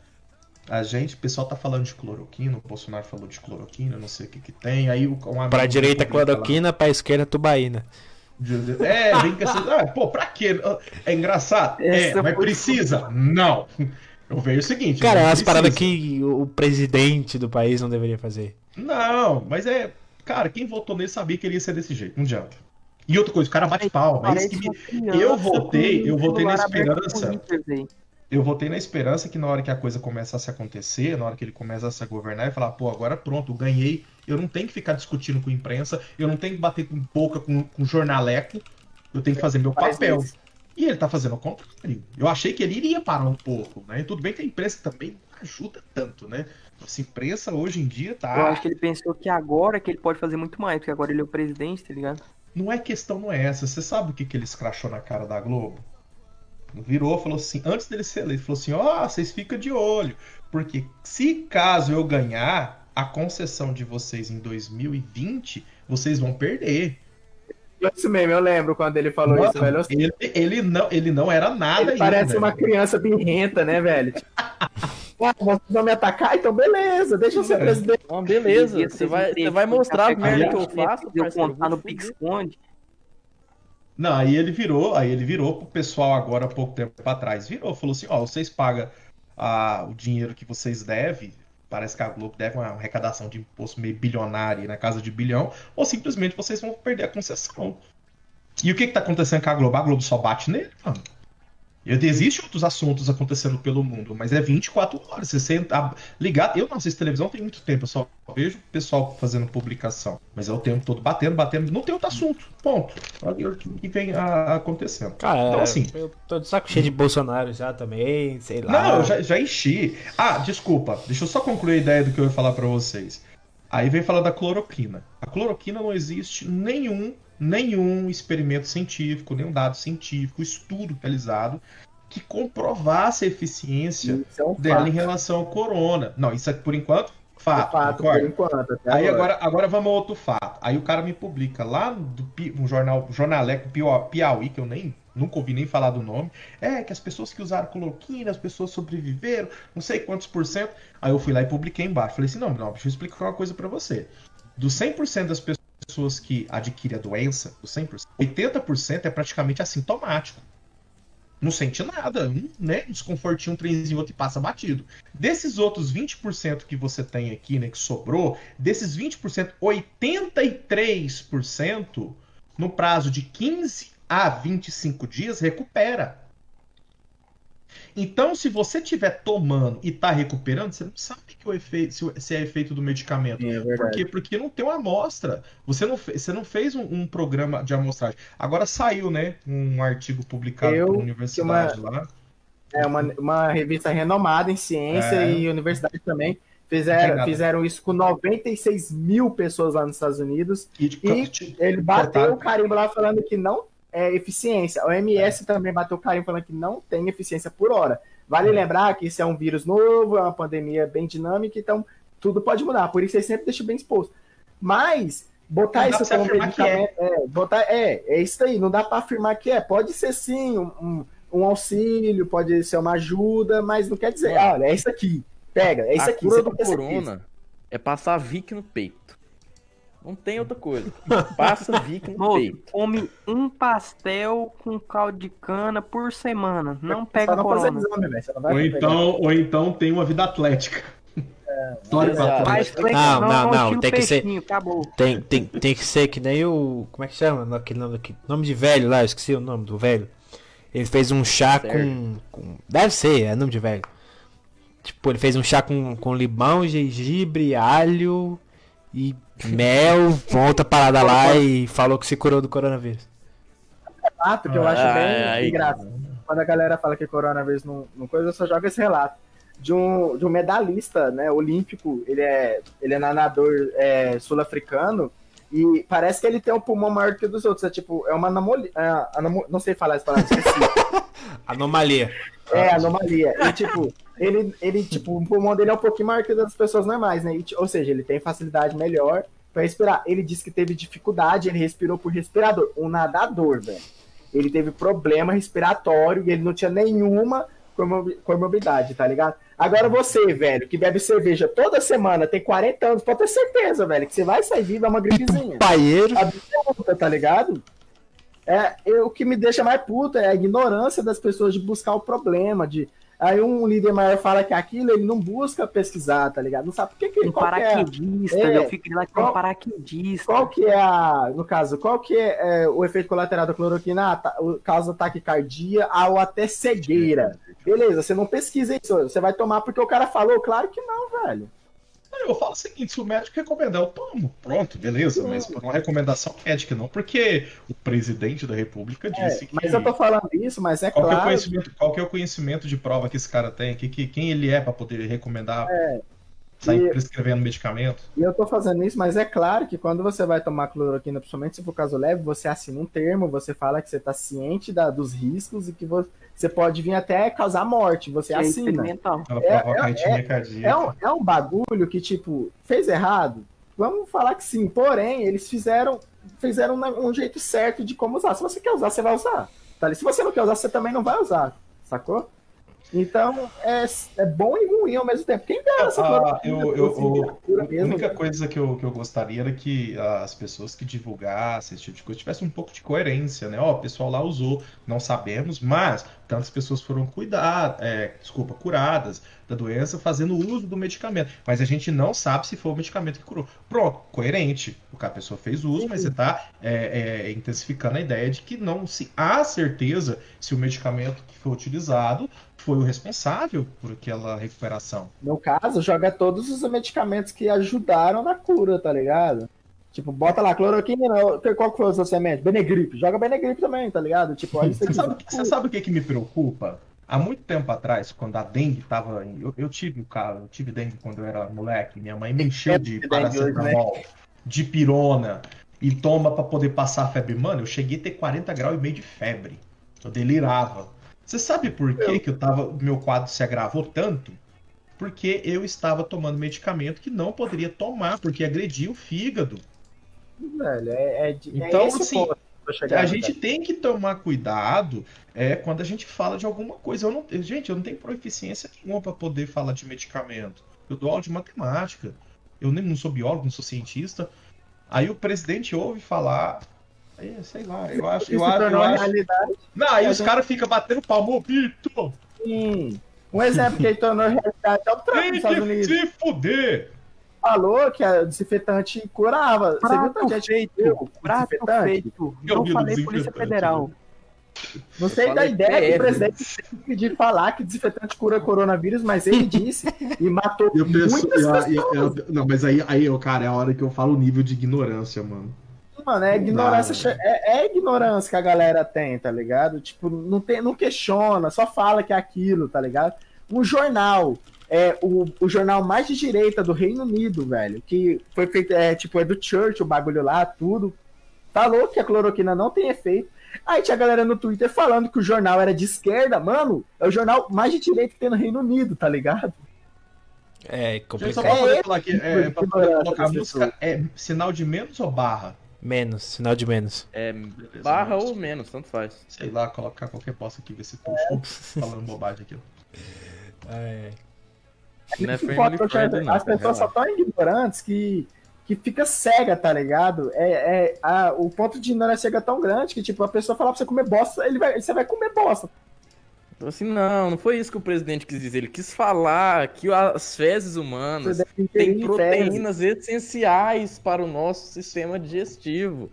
A gente, o pessoal tá falando de cloroquina, o Bolsonaro falou de cloroquina, não sei o que que tem. Aí um pra direita cloroquina, lá. pra esquerda tubaína. É, vem com essa. Ah, pô, pra quê? É engraçado? É, mas precisa? Não. Eu vejo o seguinte. Cara, é as paradas que o presidente do país não deveria fazer. Não, mas é. Cara, quem votou nele sabia que ele ia ser desse jeito. Não adianta. E outra coisa, o cara bate palma. É isso que me... Eu votei, eu votei na esperança. Eu votei na esperança que na hora que a coisa começasse a acontecer, na hora que ele começasse a governar, e falar, pô, agora pronto, eu ganhei. Eu não tenho que ficar discutindo com a imprensa, eu não tenho que bater com boca com, com jornaleco, eu tenho que fazer meu papel. E ele tá fazendo o contrário. Eu achei que ele iria parar um pouco, né? Tudo bem que a imprensa também não ajuda tanto, né? Essa imprensa hoje em dia tá. Eu acho que ele pensou que agora que ele pode fazer muito mais, porque agora ele é o presidente, tá ligado? Não é questão, não é essa. Você sabe o que, que ele escrachou na cara da Globo? Virou, falou assim, antes dele ser eleito, falou assim: ó, oh, vocês ficam de olho. Porque se caso eu ganhar, a concessão de vocês em 2020, vocês vão perder. Isso mesmo, eu lembro quando ele falou Mano, isso, velho. Ele, ele, não, ele não era nada ele Parece uma criança birrenta, né, velho? Ah, vocês vão me atacar? Então beleza, deixa eu ser é. presidente. Não, beleza, você vai, você vai mostrar o merda que eu faço. Eu contar no PixConde. Não, aí ele virou, aí ele virou pro pessoal agora há pouco tempo atrás. Virou, falou assim, ó, vocês pagam ah, o dinheiro que vocês devem, parece que a Globo deve uma arrecadação de imposto meio bilionária na casa de bilhão, ou simplesmente vocês vão perder a concessão. E o que está acontecendo com a Globo? A Globo só bate nele, mano. Existem outros assuntos acontecendo pelo mundo, mas é 24 horas. Você senta ligado. Eu não assisto televisão tem muito tempo, eu só vejo o pessoal fazendo publicação. Mas é o tempo todo batendo, batendo. Não tem outro assunto. Ponto. Olha o que vem acontecendo. Cara, então, assim, eu tô de saco cheio de Bolsonaro já também, sei lá. Não, eu já, já enchi. Ah, desculpa. Deixa eu só concluir a ideia do que eu ia falar para vocês. Aí vem falar da cloroquina. A cloroquina não existe nenhum nenhum experimento científico, nenhum dado científico, estudo realizado que comprovasse a eficiência é um dela fato. em relação ao corona. Não, isso é por enquanto fato. É fato por enquanto, Aí agora. agora, agora vamos a outro fato. Aí o cara me publica lá do um jornal, jornaleco Piauí, que eu nem nunca ouvi nem falar do nome. É que as pessoas que usaram cloroquina, as pessoas sobreviveram, não sei quantos por cento. Aí eu fui lá e publiquei embaixo. Falei assim: não, não, deixa eu explicar uma coisa para você. Dos 100% das pessoas pessoas que adquirem a doença, os 100%, 80% é praticamente assintomático. Não sente nada, né? Desconfortinho, um trenzinho outro e passa batido. Desses outros 20% que você tem aqui, né, que sobrou, desses 20%, 83% no prazo de 15 a 25 dias, recupera. Então, se você estiver tomando e está recuperando, você não sabe que o efeito, se é efeito do medicamento. É Por verdade. quê? Porque não tem uma amostra. Você não, você não fez um, um programa de amostragem. Agora saiu, né? Um artigo publicado Eu- pela universidade lá. É uma, uma revista renomada em ciência É. e universidade também. Fizeram, fizeram isso com 96 mil pessoas lá nos Estados Unidos. E, de- E de- ele bateu o carimbo lá falando que não é eficiência. O MS também bateu o carimbo falando que não tem eficiência por hora. Vale É. lembrar que isso é um vírus novo, é uma pandemia bem dinâmica, então tudo pode mudar. Por isso eles sempre deixam bem exposto. Mas botar isso como que medicamento. É, botar, é, é isso aí, não dá para afirmar que é. Pode ser sim um, um, um auxílio, pode ser uma ajuda, mas não quer dizer, olha, é isso aqui. Pega, é isso a aqui. cura do corona é passar Vic no peito. Não tem outra coisa. Passa Vic no Moço, peito. come um pastel com caldo de cana por semana. Não pega não corona. exame, vai Ou pegar. então, ou então tem uma vida atlética. Faz flexão, Não, não, não, tem que ser-. Tem, tem, tem que ser que nem o. Como é que chama? Aquele nome, aquele nome de velho lá, eu esqueci o nome do velho. Ele fez um chá com, com. Deve ser, é nome de velho. Tipo, ele fez um chá com, com limão, gengibre, alho e mel, outra parada lá e falou que se curou do coronavírus. relato que eu acho Ai, bem ai. engraçado. Quando a galera fala que coronavírus não, não coisa, eu só jogo esse relato. De um, de um medalhista né, olímpico, ele é, ele é nadador é, sul-africano, e parece que ele tem um pulmão maior que o dos outros. É tipo, é uma anomalia. é, anomo- não sei falar essa palavra, esqueci. Anomalia. É, anomalia. E, tipo, ele, ele, tipo, o pulmão dele é um pouquinho maior que o das pessoas normais, né? E, ou seja, ele tem facilidade melhor pra respirar. Ele disse que teve dificuldade, ele respirou por respirador. Um nadador, velho. Ele teve problema respiratório e ele não tinha nenhuma comorbi- comorbidade, tá ligado? Agora você, velho, que bebe cerveja toda semana, tem 40 anos, pode ter certeza, velho, que você vai sair vivo é uma gripezinha Paieiro. absoluta, tá ligado? É, eu- o que me deixa mais puta é a ignorância das pessoas de buscar o problema, de aí um líder maior fala que aquilo, ele não busca pesquisar, tá ligado? Não sabe por que que Um que é, paraquedista, É. eu fico lá com um Qual- paraquedista. qual que é a, no caso, qual que é, é, o efeito colateral da cloroquina? Ah, tá, causa taquicardia ou até cegueira. Beleza, você não pesquisa isso, você vai tomar porque o cara falou? Claro que não, velho. Eu falo o seguinte, se o médico recomendar, eu tomo. Pronto, beleza, mas por uma recomendação médica, não porque o presidente da república É, disse que... mas eu tô falando isso, mas é Qual, que é o claro. conhecimento, qual que é o conhecimento de prova que esse cara tem? Que, que, quem ele é para poder recomendar, sair e- prescrevendo medicamento? E eu tô fazendo isso, mas é claro que quando você vai tomar cloroquina, principalmente se for caso leve, você assina um termo, você fala que você tá ciente da- dos riscos e que vo- você pode vir até causar morte, você É assina. Ela É, provoca é-. É um, é um bagulho que, tipo, fez errado? Vamos falar que sim, porém, eles fizeram fizeram um, um jeito certo de como usar. Se você quer usar, você vai usar. Tá? ali? Se você não quer usar, você também não vai usar, sacou? Então, é, é bom e ruim ao mesmo tempo. Quem dera essa Ah, eu- eu- fosse eu- A única coisa que eu, que eu gostaria era que as pessoas que divulgassem esse tipo de coisa tivessem um pouco de coerência, né? Ó, o pessoal lá usou, não sabemos, mas tantas pessoas foram cuidar, é, desculpa, curadas da doença fazendo uso do medicamento. Mas a gente não sabe se foi o medicamento que curou. Pronto, coerente. O que a pessoa fez uso, mas você está intensificando a ideia de que não se há certeza se o medicamento que foi utilizado foi o responsável por aquela recuperação. No caso, joga todos os medicamentos que ajudaram na cura, tá ligado? Tipo, bota lá, cloroquina, qual que foi o seu semente? Benegripe, joga Benegripe também, tá ligado? Tipo, olha isso Você aqui. sabe, você sabe o que, que me preocupa? Há muito tempo atrás, quando a dengue tava. em- Eu, eu tive o cara, eu tive dengue quando eu era moleque. Minha mãe me encheu de hoje, né? paracetamol, de pirona e toma pra poder passar a febre. Mano, eu cheguei a ter 40 graus e meio de febre. Eu delirava. Você sabe por que, que eu tava, meu quadro se agravou tanto? Porque eu estava tomando medicamento que não poderia tomar, porque agredia o fígado. Velho, é, é, é Então, o assim, A gente tem que tomar cuidado é, quando a gente fala de alguma coisa. Eu não, gente, eu não tenho proficiência nenhuma para poder falar de medicamento. Eu dou aula de matemática. Eu nem não sou biólogo, não sou cientista. Aí o presidente ouve falar. Aí, sei lá, eu acho. Eu acho, eu tornou acho... realidade, Não, aí a os caras ficam batendo palmo, Vitor! sim. Um exemplo que ele tornou realidade é o Trump nos Tem Estados que Unidos. se fuder! falou que a desinfetante curava. Você viu Prato tanta gente feito, prato desinfetante? feito. Eu Não falei Polícia Federal. Não sei da ideia que o presidente teve de falar que desinfetante cura coronavírus, mas ele disse e matou Eu penso, muitas eu- pessoas. eu- eu- não, mas aí, aí, cara, é a hora que eu falo o nível de ignorância, mano. Mano, é ignorância, Não é, é ignorância que a galera tem, tá ligado? Tipo, não, tem, não questiona, só fala que é aquilo, tá ligado? Um jornal, é o, o jornal mais de direita do Reino Unido, velho, que foi feito, é, tipo, é do Church, o bagulho lá, tudo, falou que a cloroquina não tem efeito. Aí tinha a galera no Twitter falando que o jornal era de esquerda, mano, é o jornal mais de direita que tem no Reino Unido, tá ligado? É Gente, só complicado. pra poder É, falar aqui, é, pra poder ignorância colocar a música, é sinal de menos ou barra? Menos, sinal de menos. É Beleza, barra mas- ou menos, tanto faz. Sei lá, colocar qualquer posta aqui, ver se tô falando bobagem aqui. É, Não é friendly não, As pessoas só tão ignorantes que, que fica cega, tá ligado? É, é, a, o ponto de ignorância chega tão grande que, tipo, a pessoa falar pra você comer bosta, ele vai, você vai comer bosta. Então, assim, não, não foi isso que o presidente quis dizer. Ele quis falar que as fezes humanas têm ingerir fezes. proteínas essenciais para o nosso sistema digestivo.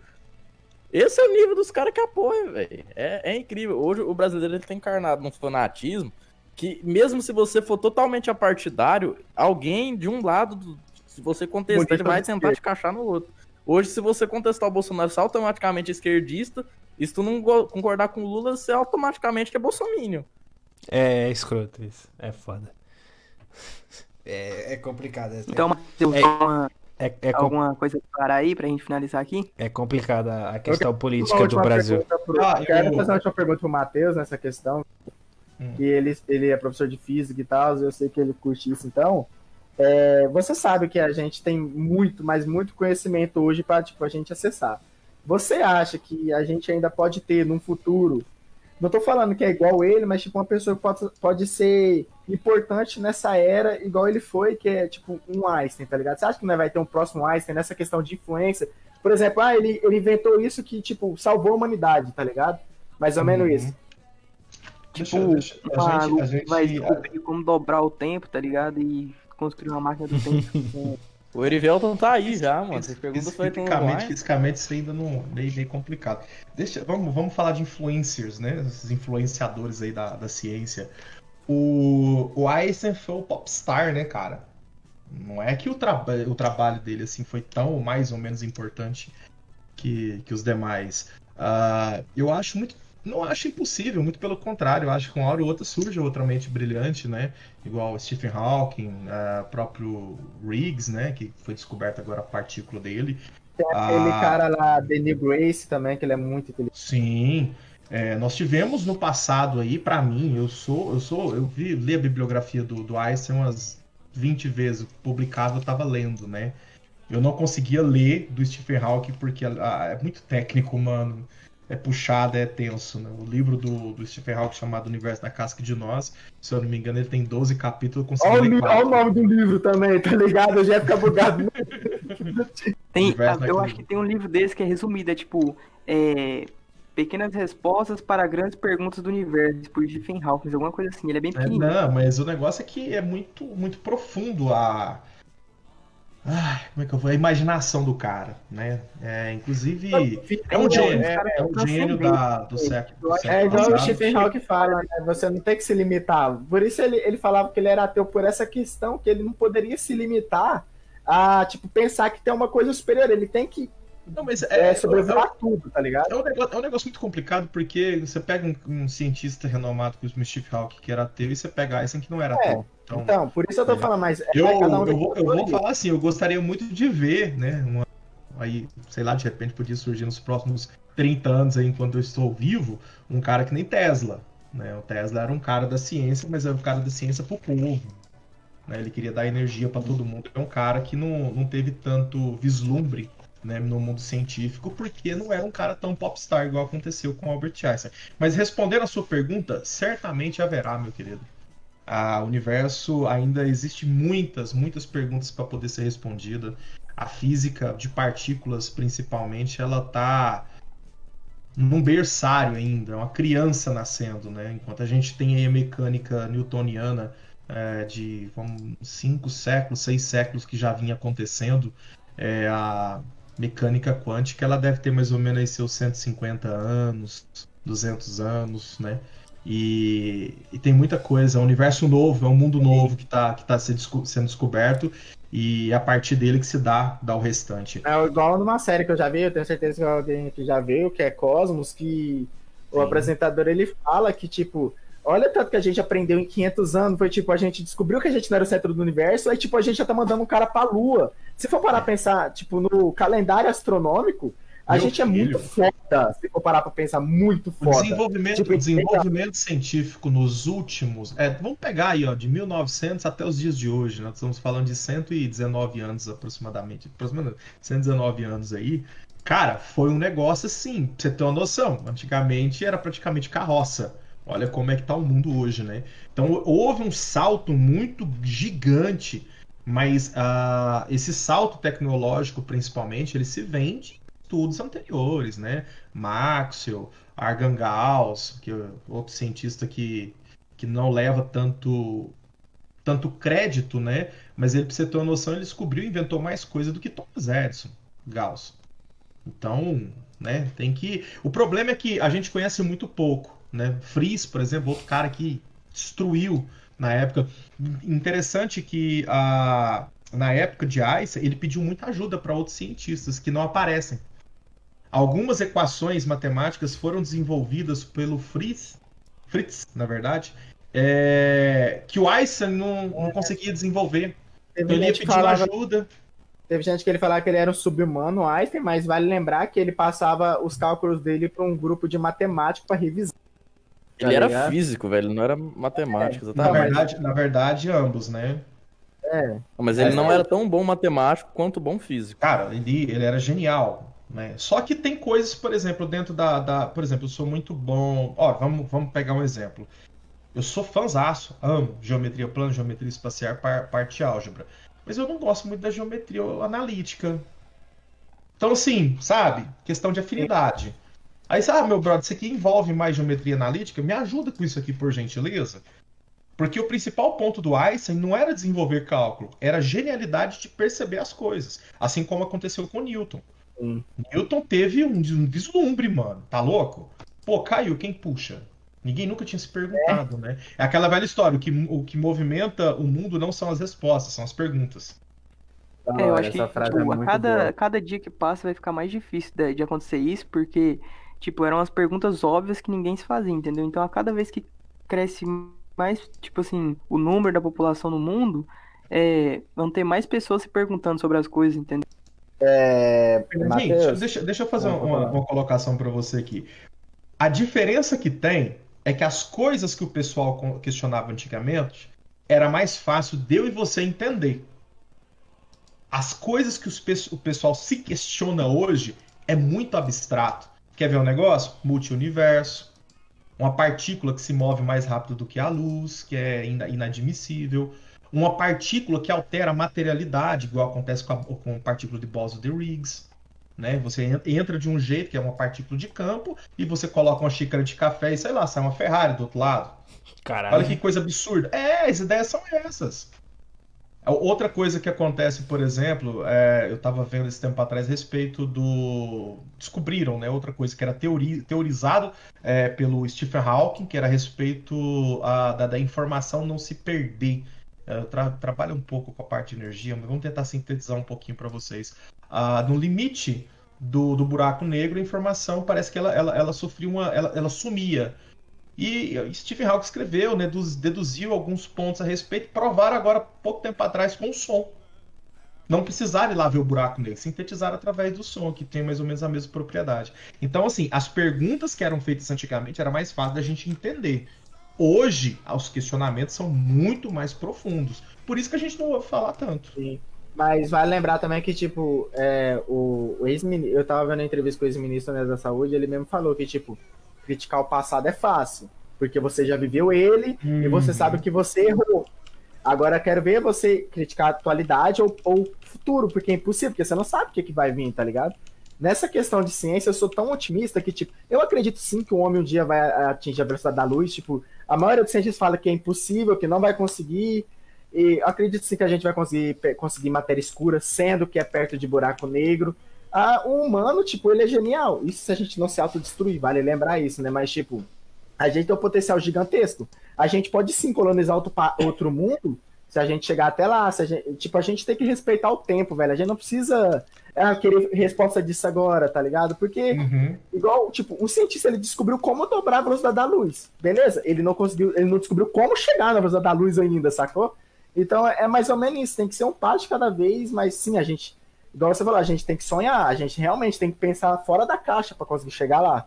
Esse é o nível dos caras que apoiam, velho. É, é incrível. Hoje o brasileiro ele tá encarnado num fanatismo que, mesmo se você for totalmente apartidário, alguém de um lado, do- se você contestar, Muita ele vai tentar te encaixar no outro. Hoje, se você contestar o Bolsonaro, você é automaticamente esquerdista. E se tu não concordar com o Lula, você automaticamente é bolsominion. É escroto isso. É foda. É, é complicado. É, Então, Matheus, É. alguma, é, é, com- alguma coisa para aí pra gente finalizar aqui? é complicada a questão política do Brasil. pro- Ah, eu quero eu- fazer uma última pergunta pro Matheus nessa questão. Hum. Que ele, ele é professor de física e tal, eu sei que ele curte isso, então. é, você sabe que a gente tem muito, mas muito conhecimento hoje para tipo, a gente acessar. Você acha que a gente ainda pode ter num futuro? Não tô falando que é igual ele, mas tipo uma pessoa pode, pode ser importante nessa era, igual ele foi, que é tipo um Einstein, tá ligado? Você acha que não vai ter um próximo Einstein nessa questão de influência? Por exemplo, ah, ele, ele inventou isso que, tipo, salvou a humanidade, tá ligado? Mais ou menos Uhum. isso. Deixa, Tipo, deixa, a gente, a gente, vai descobrir como dobrar o tempo, tá ligado? E construir uma máquina do tempo. O Erivelton tá aí já, mano. Você pergunta Fisicamente, fisicamente isso ainda não meio, meio complicado. Deixa, vamos, vamos falar de influencers, né? Esses influenciadores aí da, da ciência. O, o Einstein foi o popstar, né, cara? Não é que o, traba o trabalho dele assim foi tão mais ou menos importante que, que os demais. Ah, eu acho muito. Não acho impossível, muito pelo contrário. Acho que uma hora ou outra surge outra mente brilhante, né? Igual Stephen Hawking, ah, próprio Riggs, né? Que foi descoberta agora a partícula dele. Aquele Ah. cara lá, Danny Grace também, que ele é muito inteligente. Sim. É, nós tivemos no passado aí, pra mim, eu sou, eu sou, eu vi, li a bibliografia do, do Einstein umas 20 vezes, publicado eu tava lendo, né? Eu não conseguia ler do Stephen Hawking porque ah, é muito técnico, mano. É puxado, é tenso, né? O livro do, do Stephen Hawking chamado Universo da Casca de Nós, se eu não me engano, ele tem 12 capítulos, consegui Olha olha o nome do livro também, tá ligado? Eu já ia ficar bugado. Tem, eu acho que tem um livro desse que é resumido, é tipo, é, Pequenas Respostas para Grandes Perguntas do Universo, por Stephen Hawking, alguma coisa assim, ele é bem É, pequenininho. não, mas o negócio é que é muito, muito profundo a. Ai, como é que eu vou? A imaginação do cara, né? É, inclusive. É um É, gênio, é, é um gênio da, do século. do É igual o passado. Stephen Hawking fala, né? Você não tem que se limitar. Por isso ele, ele falava que ele era ateu por essa questão, que ele não poderia se limitar a, tipo, pensar que tem uma coisa superior. Ele tem que Não, mas é, é, sobrevoar tudo, tá ligado? é, um negócio, é um negócio muito complicado porque você pega um, um cientista renomado como o Steve Hawking, que era ateu, e você pega Einstein que não era É, ateu. Então, Então, por isso eu tô falando, mas é, eu, cada um eu, vou, eu vou falar assim, eu gostaria muito de ver, né? Uma, aí, sei lá, de repente podia surgir nos próximos 30 anos aí, enquanto eu estou vivo, um cara que nem Tesla. Né? O Tesla era um cara da ciência, mas era um cara da ciência pro povo. Né? Ele queria dar energia para todo mundo. É um cara que não, não teve tanto vislumbre né, no mundo científico, porque não era um cara tão popstar igual aconteceu com Albert Einstein. Mas respondendo a sua pergunta, certamente haverá, meu querido. A universo ainda existe muitas, muitas perguntas para poder ser respondida. A física de partículas, principalmente, ela tá num berçário ainda, é uma criança nascendo, né? Enquanto a gente tem a mecânica newtoniana é, de vamos, cinco séculos, seis séculos que já vinha acontecendo, é, a mecânica quântica ela deve ter mais ou menos seus 150 anos, 200 anos, né? E, e tem muita coisa, é um universo novo, é um mundo novo que está que tá sendo desco- sendo descoberto e é a partir dele que se dá, dá o restante. É igual numa série que eu já vi, eu tenho certeza que alguém que já viu, que é Cosmos, que o Sim. apresentador ele fala que, tipo, olha tanto que a gente aprendeu em 500 anos, foi tipo, a gente descobriu que a gente não era o centro do universo, aí, tipo, a gente já tá mandando um cara pra lua. Se for parar pra pensar, tipo, no calendário astronômico, a Meu gente é filho. muito foda, se for parar pra pensar, muito O foda. desenvolvimento, Tipo, o desenvolvimento científico nos últimos. É, vamos pegar aí, ó, de 1900 até os dias de hoje. Nós estamos falando de 119 anos aproximadamente. Aproximadamente 119 anos aí. Cara, foi um negócio assim, pra você ter uma noção. Antigamente era praticamente carroça. Olha como é que tá o mundo hoje, né? Então houve um salto muito gigante, mas ah, esse salto tecnológico, principalmente, ele se vem de estudos anteriores, né? Maxwell, Argan Gauss, que é outro cientista que, que não leva tanto tanto crédito, né? Mas ele, pra você ter uma noção, ele descobriu e inventou mais coisa do que Thomas Edison, Gauss. Então, né, tem que... O problema é que a gente conhece muito pouco, né? Fries, por exemplo, outro cara que destruiu na época. Interessante que a... na época de Einstein, ele pediu muita ajuda para outros cientistas que não aparecem. Algumas equações matemáticas foram desenvolvidas pelo Fritz, Fritz, na verdade, é, que o Einstein não, não conseguia desenvolver. Teve Então ele ia pedir falava ajuda. Teve gente que ele falava que ele era um sub-humano, Einstein, mas vale lembrar que ele passava os cálculos dele para um grupo de matemático para revisar. Ele Tá era ligado? físico, velho, não era matemático, Na Não, exatamente. mas- verdade, na verdade, ambos, né? É, Mas ele É. não era tão bom matemático quanto bom físico. Cara, ele, ele era genial, né? Só que tem coisas, por exemplo, dentro da, da- Por exemplo, eu sou muito bom. Ó, vamos, vamos pegar um exemplo. Eu sou fãzaço, amo geometria plana, geometria espacial, par- parte álgebra. Mas eu não gosto muito da geometria analítica. Então, assim, sabe? Questão de afinidade. Aí, sabe, meu brother, isso aqui envolve mais geometria analítica? Me ajuda com isso aqui, por gentileza. Porque o principal ponto do Einstein não era desenvolver cálculo, era a genialidade de perceber as coisas. Assim como aconteceu com Newton. Sim. Newton teve um, um vislumbre, mano. Tá louco? Pô, caiu, quem puxa? Ninguém nunca tinha se perguntado, né? É aquela velha história: o que, o que movimenta o mundo não são as respostas, são as perguntas. É, eu acho que essa frase tipo, é cada, boa. cada dia que passa vai ficar mais difícil de, de acontecer isso, porque, tipo, eram as perguntas óbvias que ninguém se fazia, entendeu? Então, a cada vez que cresce mais, tipo assim, o número da população no mundo, é, vão ter mais pessoas se perguntando sobre as coisas, entendeu? É, deixa, deixa eu fazer uma, uma colocação para você aqui. A diferença que tem é que as coisas que o pessoal questionava antigamente era mais fácil de eu e você entender. As coisas que os o pessoal se questiona hoje é muito abstrato. Quer ver um negócio? Multiuniverso, uma partícula que se move mais rápido do que a luz, que é ina- inadmissível, uma partícula que altera a materialidade, igual acontece com a, com a partícula de Bose de Riggs. Né? Você en- entra de um jeito, que é uma partícula de campo, e você coloca uma xícara de café e sei lá, sai uma Ferrari do outro lado. Caralho. Olha que coisa absurda. É, as ideias são essas. Outra coisa que acontece, por exemplo, é, eu estava vendo esse tempo atrás a respeito do. Descobriram, né? Outra coisa que era teori... teorizado é, pelo Stephen Hawking, que era a respeito a- da, da informação não se perder. É, Eu tra- trabalho um pouco com a parte de energia, mas vamos tentar sintetizar um pouquinho para vocês. Ah, no limite do, do buraco negro, a informação parece que ela, ela, ela sofria uma. Ela, ela sumia. E Stephen Hawking escreveu, né, deduz- deduziu alguns pontos a respeito, provaram agora, pouco tempo atrás, com o som. Não precisaram ir lá ver o buraco negro, sintetizaram através do som, que tem mais ou menos a mesma propriedade. Então, assim, as perguntas que eram feitas antigamente era mais fácil da gente entender. Hoje, os questionamentos são muito mais profundos. Por isso que a gente não ouve falar tanto. Mas vale lembrar também que, tipo, é, o, o ex-ministro. Eu tava vendo a entrevista com o ex-ministro da Saúde, ele mesmo falou que, tipo, criticar o passado é fácil. Porque você já viveu ele e você Uhum. sabe que você errou. Agora quero ver você criticar a atualidade ou o futuro, porque é impossível, porque você não sabe o que, que vai vir, tá ligado? Nessa questão de ciência, eu sou tão otimista que, tipo, eu acredito sim que o homem um dia vai atingir a velocidade da luz, tipo, A maioria dos cientistas fala que é impossível, que não vai conseguir. E acredito sim que a gente vai conseguir, conseguir matéria escura, sendo que é perto de buraco negro. Ah, o humano, tipo, ele é genial. Isso se a gente não se autodestruir, vale lembrar isso, né? Mas, tipo, a gente tem um potencial gigantesco. A gente pode sim colonizar outro, outro mundo se a gente chegar até lá. Se a gente, tipo, a gente tem que respeitar o tempo, velho. A gente não precisa ah, querer resposta disso agora, tá ligado? Porque Uhum. Igual, tipo, um cientista ele descobriu como dobrar a velocidade da luz. Beleza? Ele não conseguiu, ele não descobriu como chegar na velocidade da luz ainda, sacou? Então é mais ou menos isso, tem que ser um passo de cada vez, mas sim, a gente, igual você falou, a gente tem que sonhar, a gente realmente tem que pensar fora da caixa pra conseguir chegar lá.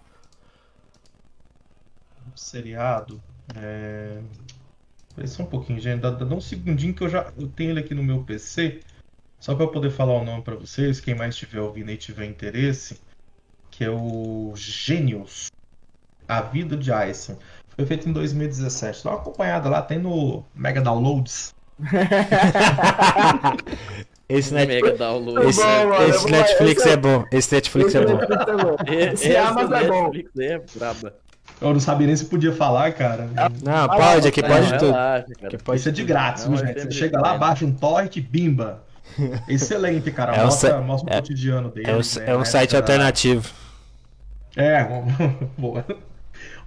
seriado. É... Espera só um pouquinho, gente. Dá, dá um segundinho que eu já eu tenho ele aqui no meu PC. Só para eu poder falar o nome para vocês, quem mais estiver ouvindo e tiver interesse, que é o Gênios. A Vida de Einstein. Foi feito em 2017. Dá uma acompanhada lá, tem no Mega Downloads. Esse, net... Mega download. esse, bom, mano, esse Netflix esse é- é bom. Esse Netflix é bom. Esse Amazon é bom. Netflix é braba. Eu não sabia nem se podia falar, cara. Não, pode, aqui Não, pode tudo. relaxa. Aqui pode Isso é de grátis, Não, viu, é gente? Você chega lá, baixa um torrent, bimba. Excelente, cara. É um mostra, sa- mostra o é- cotidiano dele. É um, né? é um site Essa- alternativo. É, boa.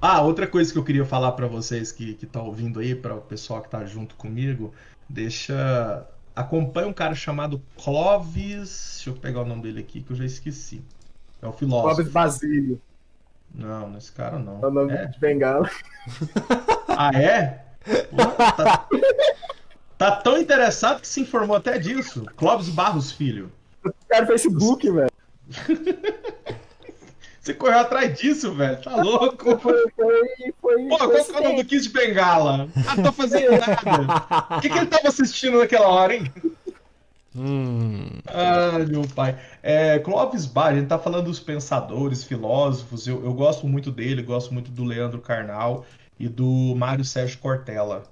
Ah, outra coisa que eu queria falar pra vocês que que tá ouvindo aí, para o pessoal que tá junto comigo, deixa acompanha um cara chamado Clovis, deixa eu pegar o nome dele aqui que eu já esqueci. É o filósofo. Clóvis Basílio, Não, esse cara não. é o nome É? de Bengala. Ah, é? Pô, tá... tá tão interessado que se informou até disso. Clóvis Barros Filho. Cara, Facebook, velho. Você correu atrás disso, velho? Tá louco? Foi, foi, foi, Pô, qual que é o nome do Kid de Bengala? Ah, tô fazendo nada. O que, que ele tava assistindo naquela hora, hein? Hum, Ai, meu pai. É, Clóvis Bar, a gente tá falando dos pensadores, filósofos. Eu, eu gosto muito dele, gosto muito do Leandro Carnal e do Mário Sérgio Cortella.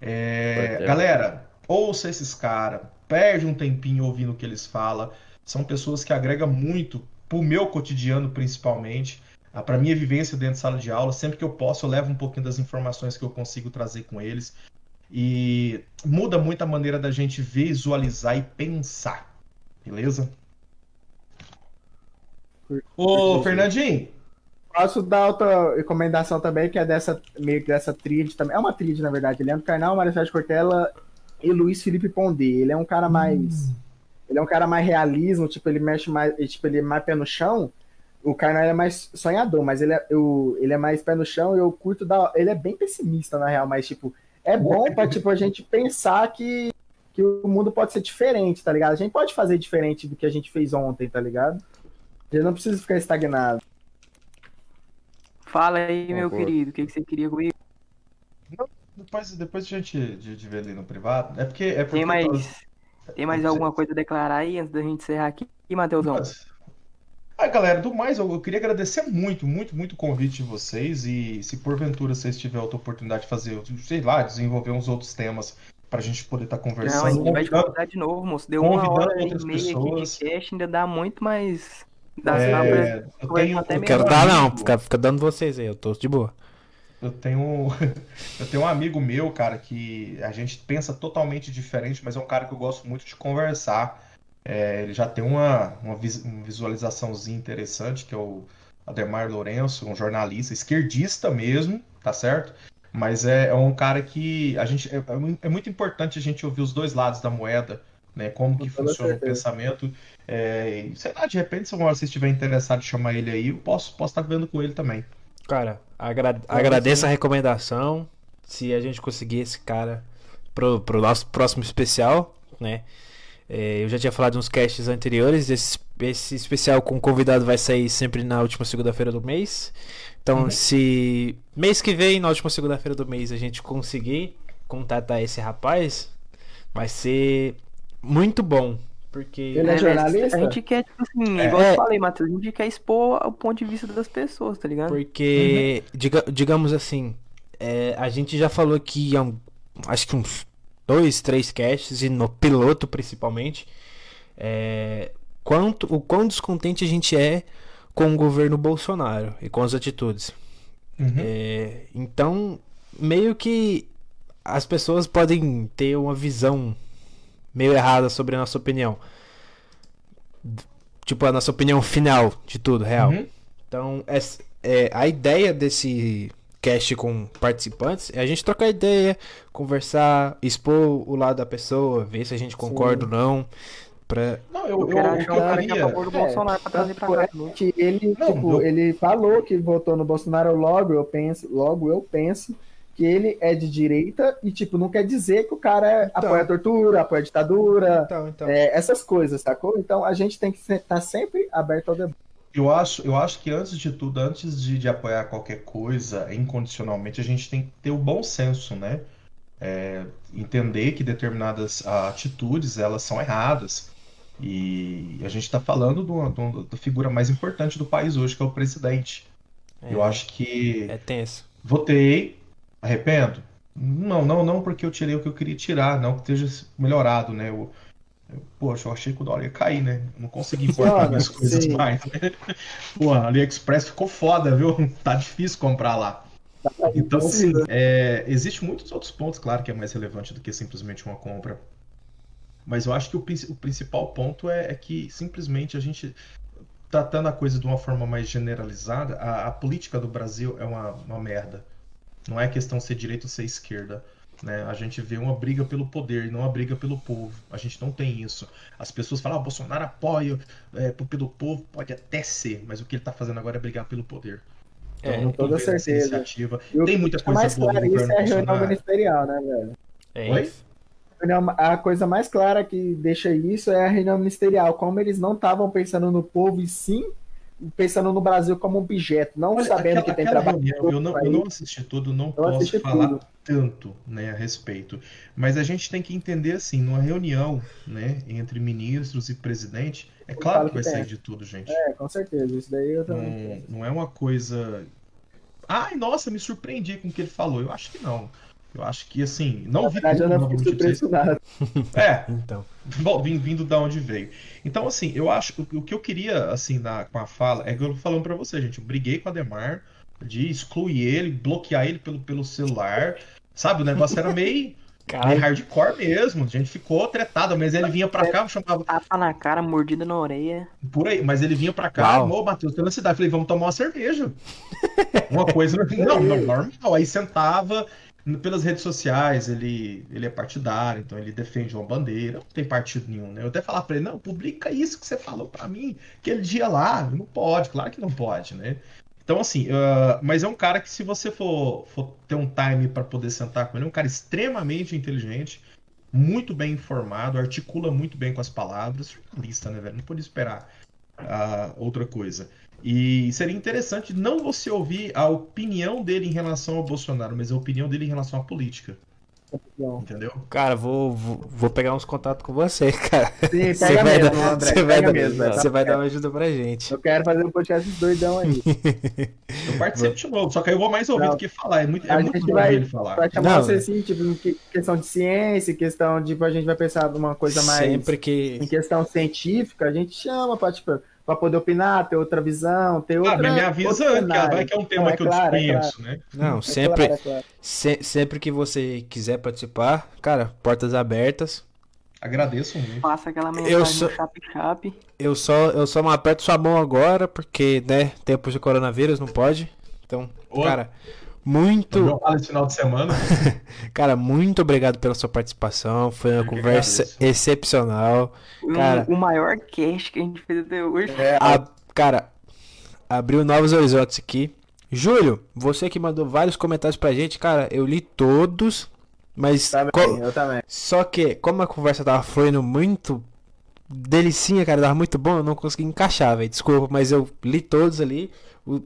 É, Cortella. galera, ouça esses caras, perde um tempinho ouvindo o que eles falam. São pessoas que agregam muito pro meu cotidiano, principalmente. Pra minha vivência dentro de sala de aula, sempre que eu posso, eu levo um pouquinho das informações que eu consigo trazer com eles. E muda muito a maneira da gente visualizar e pensar. Beleza? Ô, Fernandinho, Posso dar outra recomendação também, que é dessa, meio que dessa tríade também. É uma tríade, na verdade. Leandro Carnal, Mário Sérgio Cortella e Luiz Felipe Pondé. Ele é um cara mais. Ele é um cara mais realismo, tipo, ele mexe mais. Tipo, ele é mais pé no chão. O Carnal é mais sonhador, mas ele é, eu, ele é mais pé no chão e eu curto da. Ele é bem pessimista, na real, mas, tipo, é bom pra tipo, a gente pensar que, que o mundo pode ser diferente, tá ligado? A gente pode fazer diferente do que a gente fez ontem, tá ligado? A gente não precisa ficar estagnado. Fala aí, meu Concordo. querido, o que, que você queria comigo? depois, depois a gente de, de ver ali no privado. É porque. É porque Tem mais, tem mais alguma coisa a declarar aí antes da gente encerrar aqui, Matheusão? Mas- Ah, galera, do mais, eu eu queria agradecer muito, muito, muito o convite de vocês. E se porventura vocês tiverem outra oportunidade de fazer, sei lá, desenvolver uns outros temas pra gente poder estar Não, a conversando. gente vai te convidar de novo, moço. Deu uma hora e meia aqui de cast, ainda dá muito mais. Dá É, pra- eu tenho, até eu não quero um dar, não. amigo- Fica, fica dando vocês aí, eu tô de boa. Eu tenho, eu tenho um amigo meu, cara, que a gente pensa totalmente diferente, mas é um cara que eu gosto muito de conversar. É, ele já tem uma, uma, vis- uma visualizaçãozinha interessante, que é o Ademar Lourenço, um jornalista esquerdista mesmo, tá certo? Mas é, é um cara que a gente é, é é muito importante a gente ouvir os dois lados da moeda, né? Como que Com toda funciona o certeza. pensamento. É, sei lá, de repente, se você estiver interessado em chamar ele aí, eu posso, posso estar vendo com ele também. Cara, agra- agradeço a recomendação. Se a gente conseguir esse cara pro, pro nosso próximo especial, né? É, eu já tinha falado nos casts anteriores. Esse, esse especial com convidado vai sair sempre na última segunda-feira do mês. Então, se mês que vem, na última segunda-feira do mês, a gente conseguir contatar esse rapaz, vai ser muito bom. Porque. Ele é né, jornalista? A gente quer, tipo assim, É. igual eu falei, Matheus, a gente quer expor o ponto de vista das pessoas, tá ligado? Porque, diga- digamos assim, é, a gente já falou aqui há um- acho que uns dois, três casts, e no piloto principalmente, é, quanto, o quão descontente a gente é com o governo Bolsonaro e com as atitudes. Uhum. É, então, meio que as pessoas podem ter uma visão meio errada sobre a nossa opinião. Tipo, a nossa opinião final de tudo, real. Uhum. Então, é, é, a ideia desse cast com participantes é a gente trocar ideia, conversar, expor o lado da pessoa, ver se a gente concorda ou não. Pra... Não, eu, Eu eu, eu um cara que é a favor do É, Bolsonaro pra trazer pra cá. É que ele, Não, tipo, eu- ele falou que votou no Bolsonaro logo, eu penso, logo eu penso que ele é de direita e, tipo, não quer dizer que o cara apoia a tortura, apoia a ditadura, Então, então. é, essas coisas, sacou? Então a gente tem que estar sempre aberto ao debate. Eu acho, eu acho que antes de tudo, antes de, de apoiar qualquer coisa incondicionalmente, a gente tem que ter o bom senso, né? É, entender que determinadas atitudes elas são erradas. E a gente está falando de uma- da figura mais importante do país hoje, que é o presidente. Eu É. acho que É tenso. votei, arrependo? Não, não, não, porque eu tirei o que eu queria tirar, não que esteja melhorado, né? Eu, eu- poxa, eu achei que o dólar ia cair, né? Não consegui importar minhas coisas sim. mais, né? Pô, a AliExpress ficou foda, viu? Tá difícil comprar lá. Então, assim, Impossível. é, existe muitos outros pontos, claro, que é mais relevante do que simplesmente uma compra. Mas eu acho que o, o principal ponto é, é que simplesmente a gente, tratando a coisa de uma forma mais generalizada, a, a política do Brasil é uma, uma merda. Não é questão ser direita ou ser esquerda. Né? A gente vê uma briga pelo poder e não uma briga pelo povo. A gente não tem isso. As pessoas falam, ah, o Bolsonaro apoia é, pelo povo, pode até ser, mas o que ele está fazendo agagora é brigar pelo poder. Então, É, eu não toda certeza. iniciativa. E o Tem muita fica coisa mais boa no claro isso governo é a reunião Bolsonaro. ministerial, né, velho? É Oi? isso. A coisa mais clara que deixa isso é a reunião ministerial, como eles não estavam pensando no povo e sim pensando no Brasil como objeto, não Olha, sabendo aquela- que tem trabalho. reunião, eu não, eu não assisti tudo, não posso assisti falar tudo. tanto, né, a respeito. Mas a gente tem que entender assim, numa reunião, né, entre ministros e presidente, é claro que vai que sair de tudo, gente. É, com certeza, isso daí eu também. Não, não é uma coisa. Ai, nossa, me surpreendi com o que ele falou. Eu acho que não. Eu acho que assim, não Na vi verdade, eu tudo, não não impressionado. É, Então. Bom, vindo da onde veio. Então, assim, eu acho o, o que eu queria, assim, na, com a fala, é que eu tô falando pra você, gente. Eu briguei com o Ademar de excluir ele, bloquear ele pelo, pelo celular. Sabe, o negócio era meio, meio Caralho. hardcore mesmo. A gente ficou tretado, mas ele vinha pra cá, chamava Tapa na cara, mordida na orelha. por aí, mas ele vinha pra cá, ô Matheus, tô na cidade. Falei, vamos tomar uma cerveja. Uma coisa, não, não, normal. Aí sentava pelas redes sociais, ele, ele é partidário, então ele defende uma bandeira, não tem partido nenhum, né? Eu até falar pra ele, não, publica isso que você falou pra mim, aquele dia lá, não pode, claro que não pode, né? Então, assim, ah, mas é um cara que se você for, for ter um time pra poder sentar com ele, é um cara extremamente inteligente, muito bem informado, articula muito bem com as palavras, jornalista, né, velho? Não podia esperar ah, outra coisa. E seria interessante não você ouvir a opinião dele em relação ao Bolsonaro, mas a opinião dele em relação à política, entendeu? Cara, vou, vou, vou pegar uns contatos com você, cara. Sim, Você pega vai, mesmo, dar, André. você vai, dar, mesmo, velho. você vai dar uma ajuda pra gente. Eu quero fazer um podcast dos doidão aí. Eu participo de novo, só que aí eu vou mais ouvir Não. do que falar. É muito, é A muito bom vai- ele falar. Vai chamar Não, você assim, tipo, questão de ciência, questão de. tipo, A gente vai pensar numa coisa mais. Sempre que. Em questão científica, a gente chama pra, tipo, pra poder opinar, ter outra visão, ter Ah, outra. mas me avisa cenário. vai que é um tema Não, é que eu claro, é desconheço, né? Não, É sempre, claro, é claro. se- sempre que você quiser participar, cara, portas abertas. Agradeço muito. Passa aquela Eu mensagem sou- no chap-chap. Eu só, eu só não aperto sua mão agora, porque, né, tempos de coronavírus não pode. Então, Ô. cara, muito, fala esse final de semana. cara, muito obrigado pela sua participação. Foi uma conversa agradeço. excepcional. Um- Cara. o maior cast que a gente fez até hoje. A- cara, abriu novos horizontes aqui. Júlio, você que mandou vários comentários pra gente, cara, eu li todos, mas Também, co- eu também. só que como a conversa tava fluindo muito delicinha, cara, tava muito bom, eu não consegui encaixar, velho. Desculpa, mas eu li todos ali.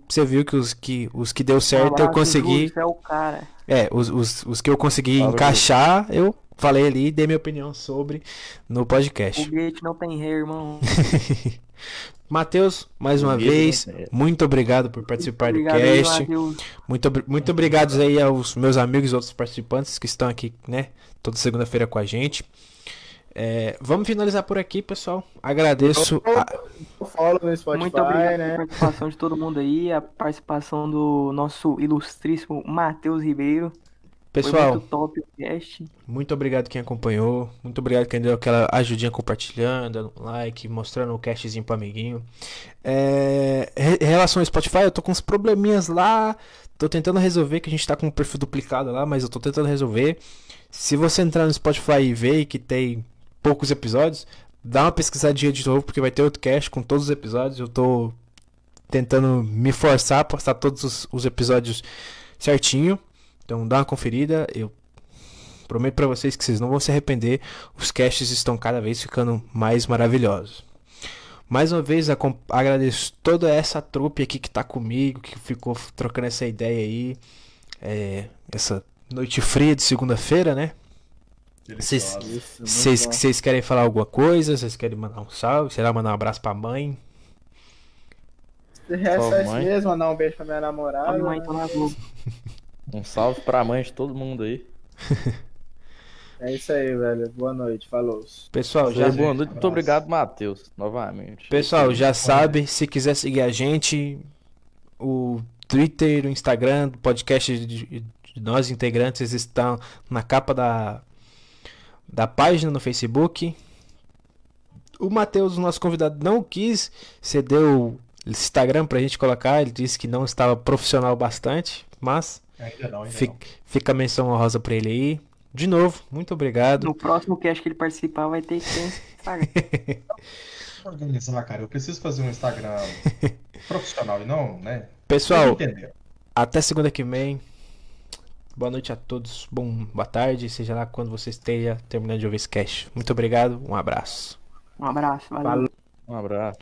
Você viu que os que os que deu certo eu consegui, é o cara. é, os, os, os que eu consegui Fala, encaixar, eu falei ali e dei minha opinião sobre no podcast. Foguete não tem rei, irmão. Matheus, mais uma Foguete vez, tem. muito obrigado por participar do Obrigado cast. Muito, muito obrigado aí aos meus amigos e outros participantes que estão aqui, né? Toda segunda-feira com a gente. É, vamos finalizar por aqui, pessoal. Agradeço. a- O follow no Spotify, Muito obrigado né? pela participação de todo mundo aí, a participação do nosso ilustríssimo Matheus Ribeiro. Pessoal, muito top o cast. muito obrigado quem acompanhou. Muito obrigado quem deu aquela ajudinha compartilhando, dando um like, mostrando o castzinho pro amiguinho. É, em relação ao Spotify, eu tô com uns probleminhas lá. Tô tentando resolver, que a gente tá com o perfil duplicado lá, mas eu tô tentando resolver. Se você entrar no Spotify e ver que tem poucos episódios, dá uma pesquisadinha de novo, porque vai ter outro cast com todos os episódios. Eu tô tentando me forçar a postar todos os, os episódios certinho. Então dá uma conferida. Eu prometo pra vocês que vocês não vão se arrepender. Os casts estão cada vez ficando mais maravilhosos. Mais uma vez agradeço toda essa trupe aqui que tá comigo, que ficou trocando essa ideia aí. É, essa noite fria de segunda-feira, né? Vocês- querem falar alguma coisa? Vocês querem mandar um salve? Sei lá, mandar um abraço pra mãe? Resto é mãe? mesmo, mandar um beijo pra minha A namorada. mãe tá na Globo. Um salve pra mãe de todo mundo aí. É isso aí, velho. Boa noite, falou. Pessoal, Já boa noite. Muito obrigado, Matheus, novamente. pessoal, já sabe, se quiser seguir a gente, o Twitter, o Instagram, o podcast de, de nós integrantes estão na capa da, da página no Facebook. O Matheus, o nosso convidado, não quis ceder o Instagram pra gente colocar, ele disse que não estava profissional bastante, mas Ainda não, ainda Fica, não. fica a menção honrosa pra ele aí. De novo, muito obrigado. No próximo cast que ele participar vai ter que organizar, cara. Eu preciso fazer um Instagram profissional e não, né? Pessoal, até segunda que vem. Boa noite a todos. Bom, boa tarde, seja lá quando você esteja terminando de ouvir esse cast. Muito obrigado, um abraço. Um abraço, valeu. Falou. Um abraço.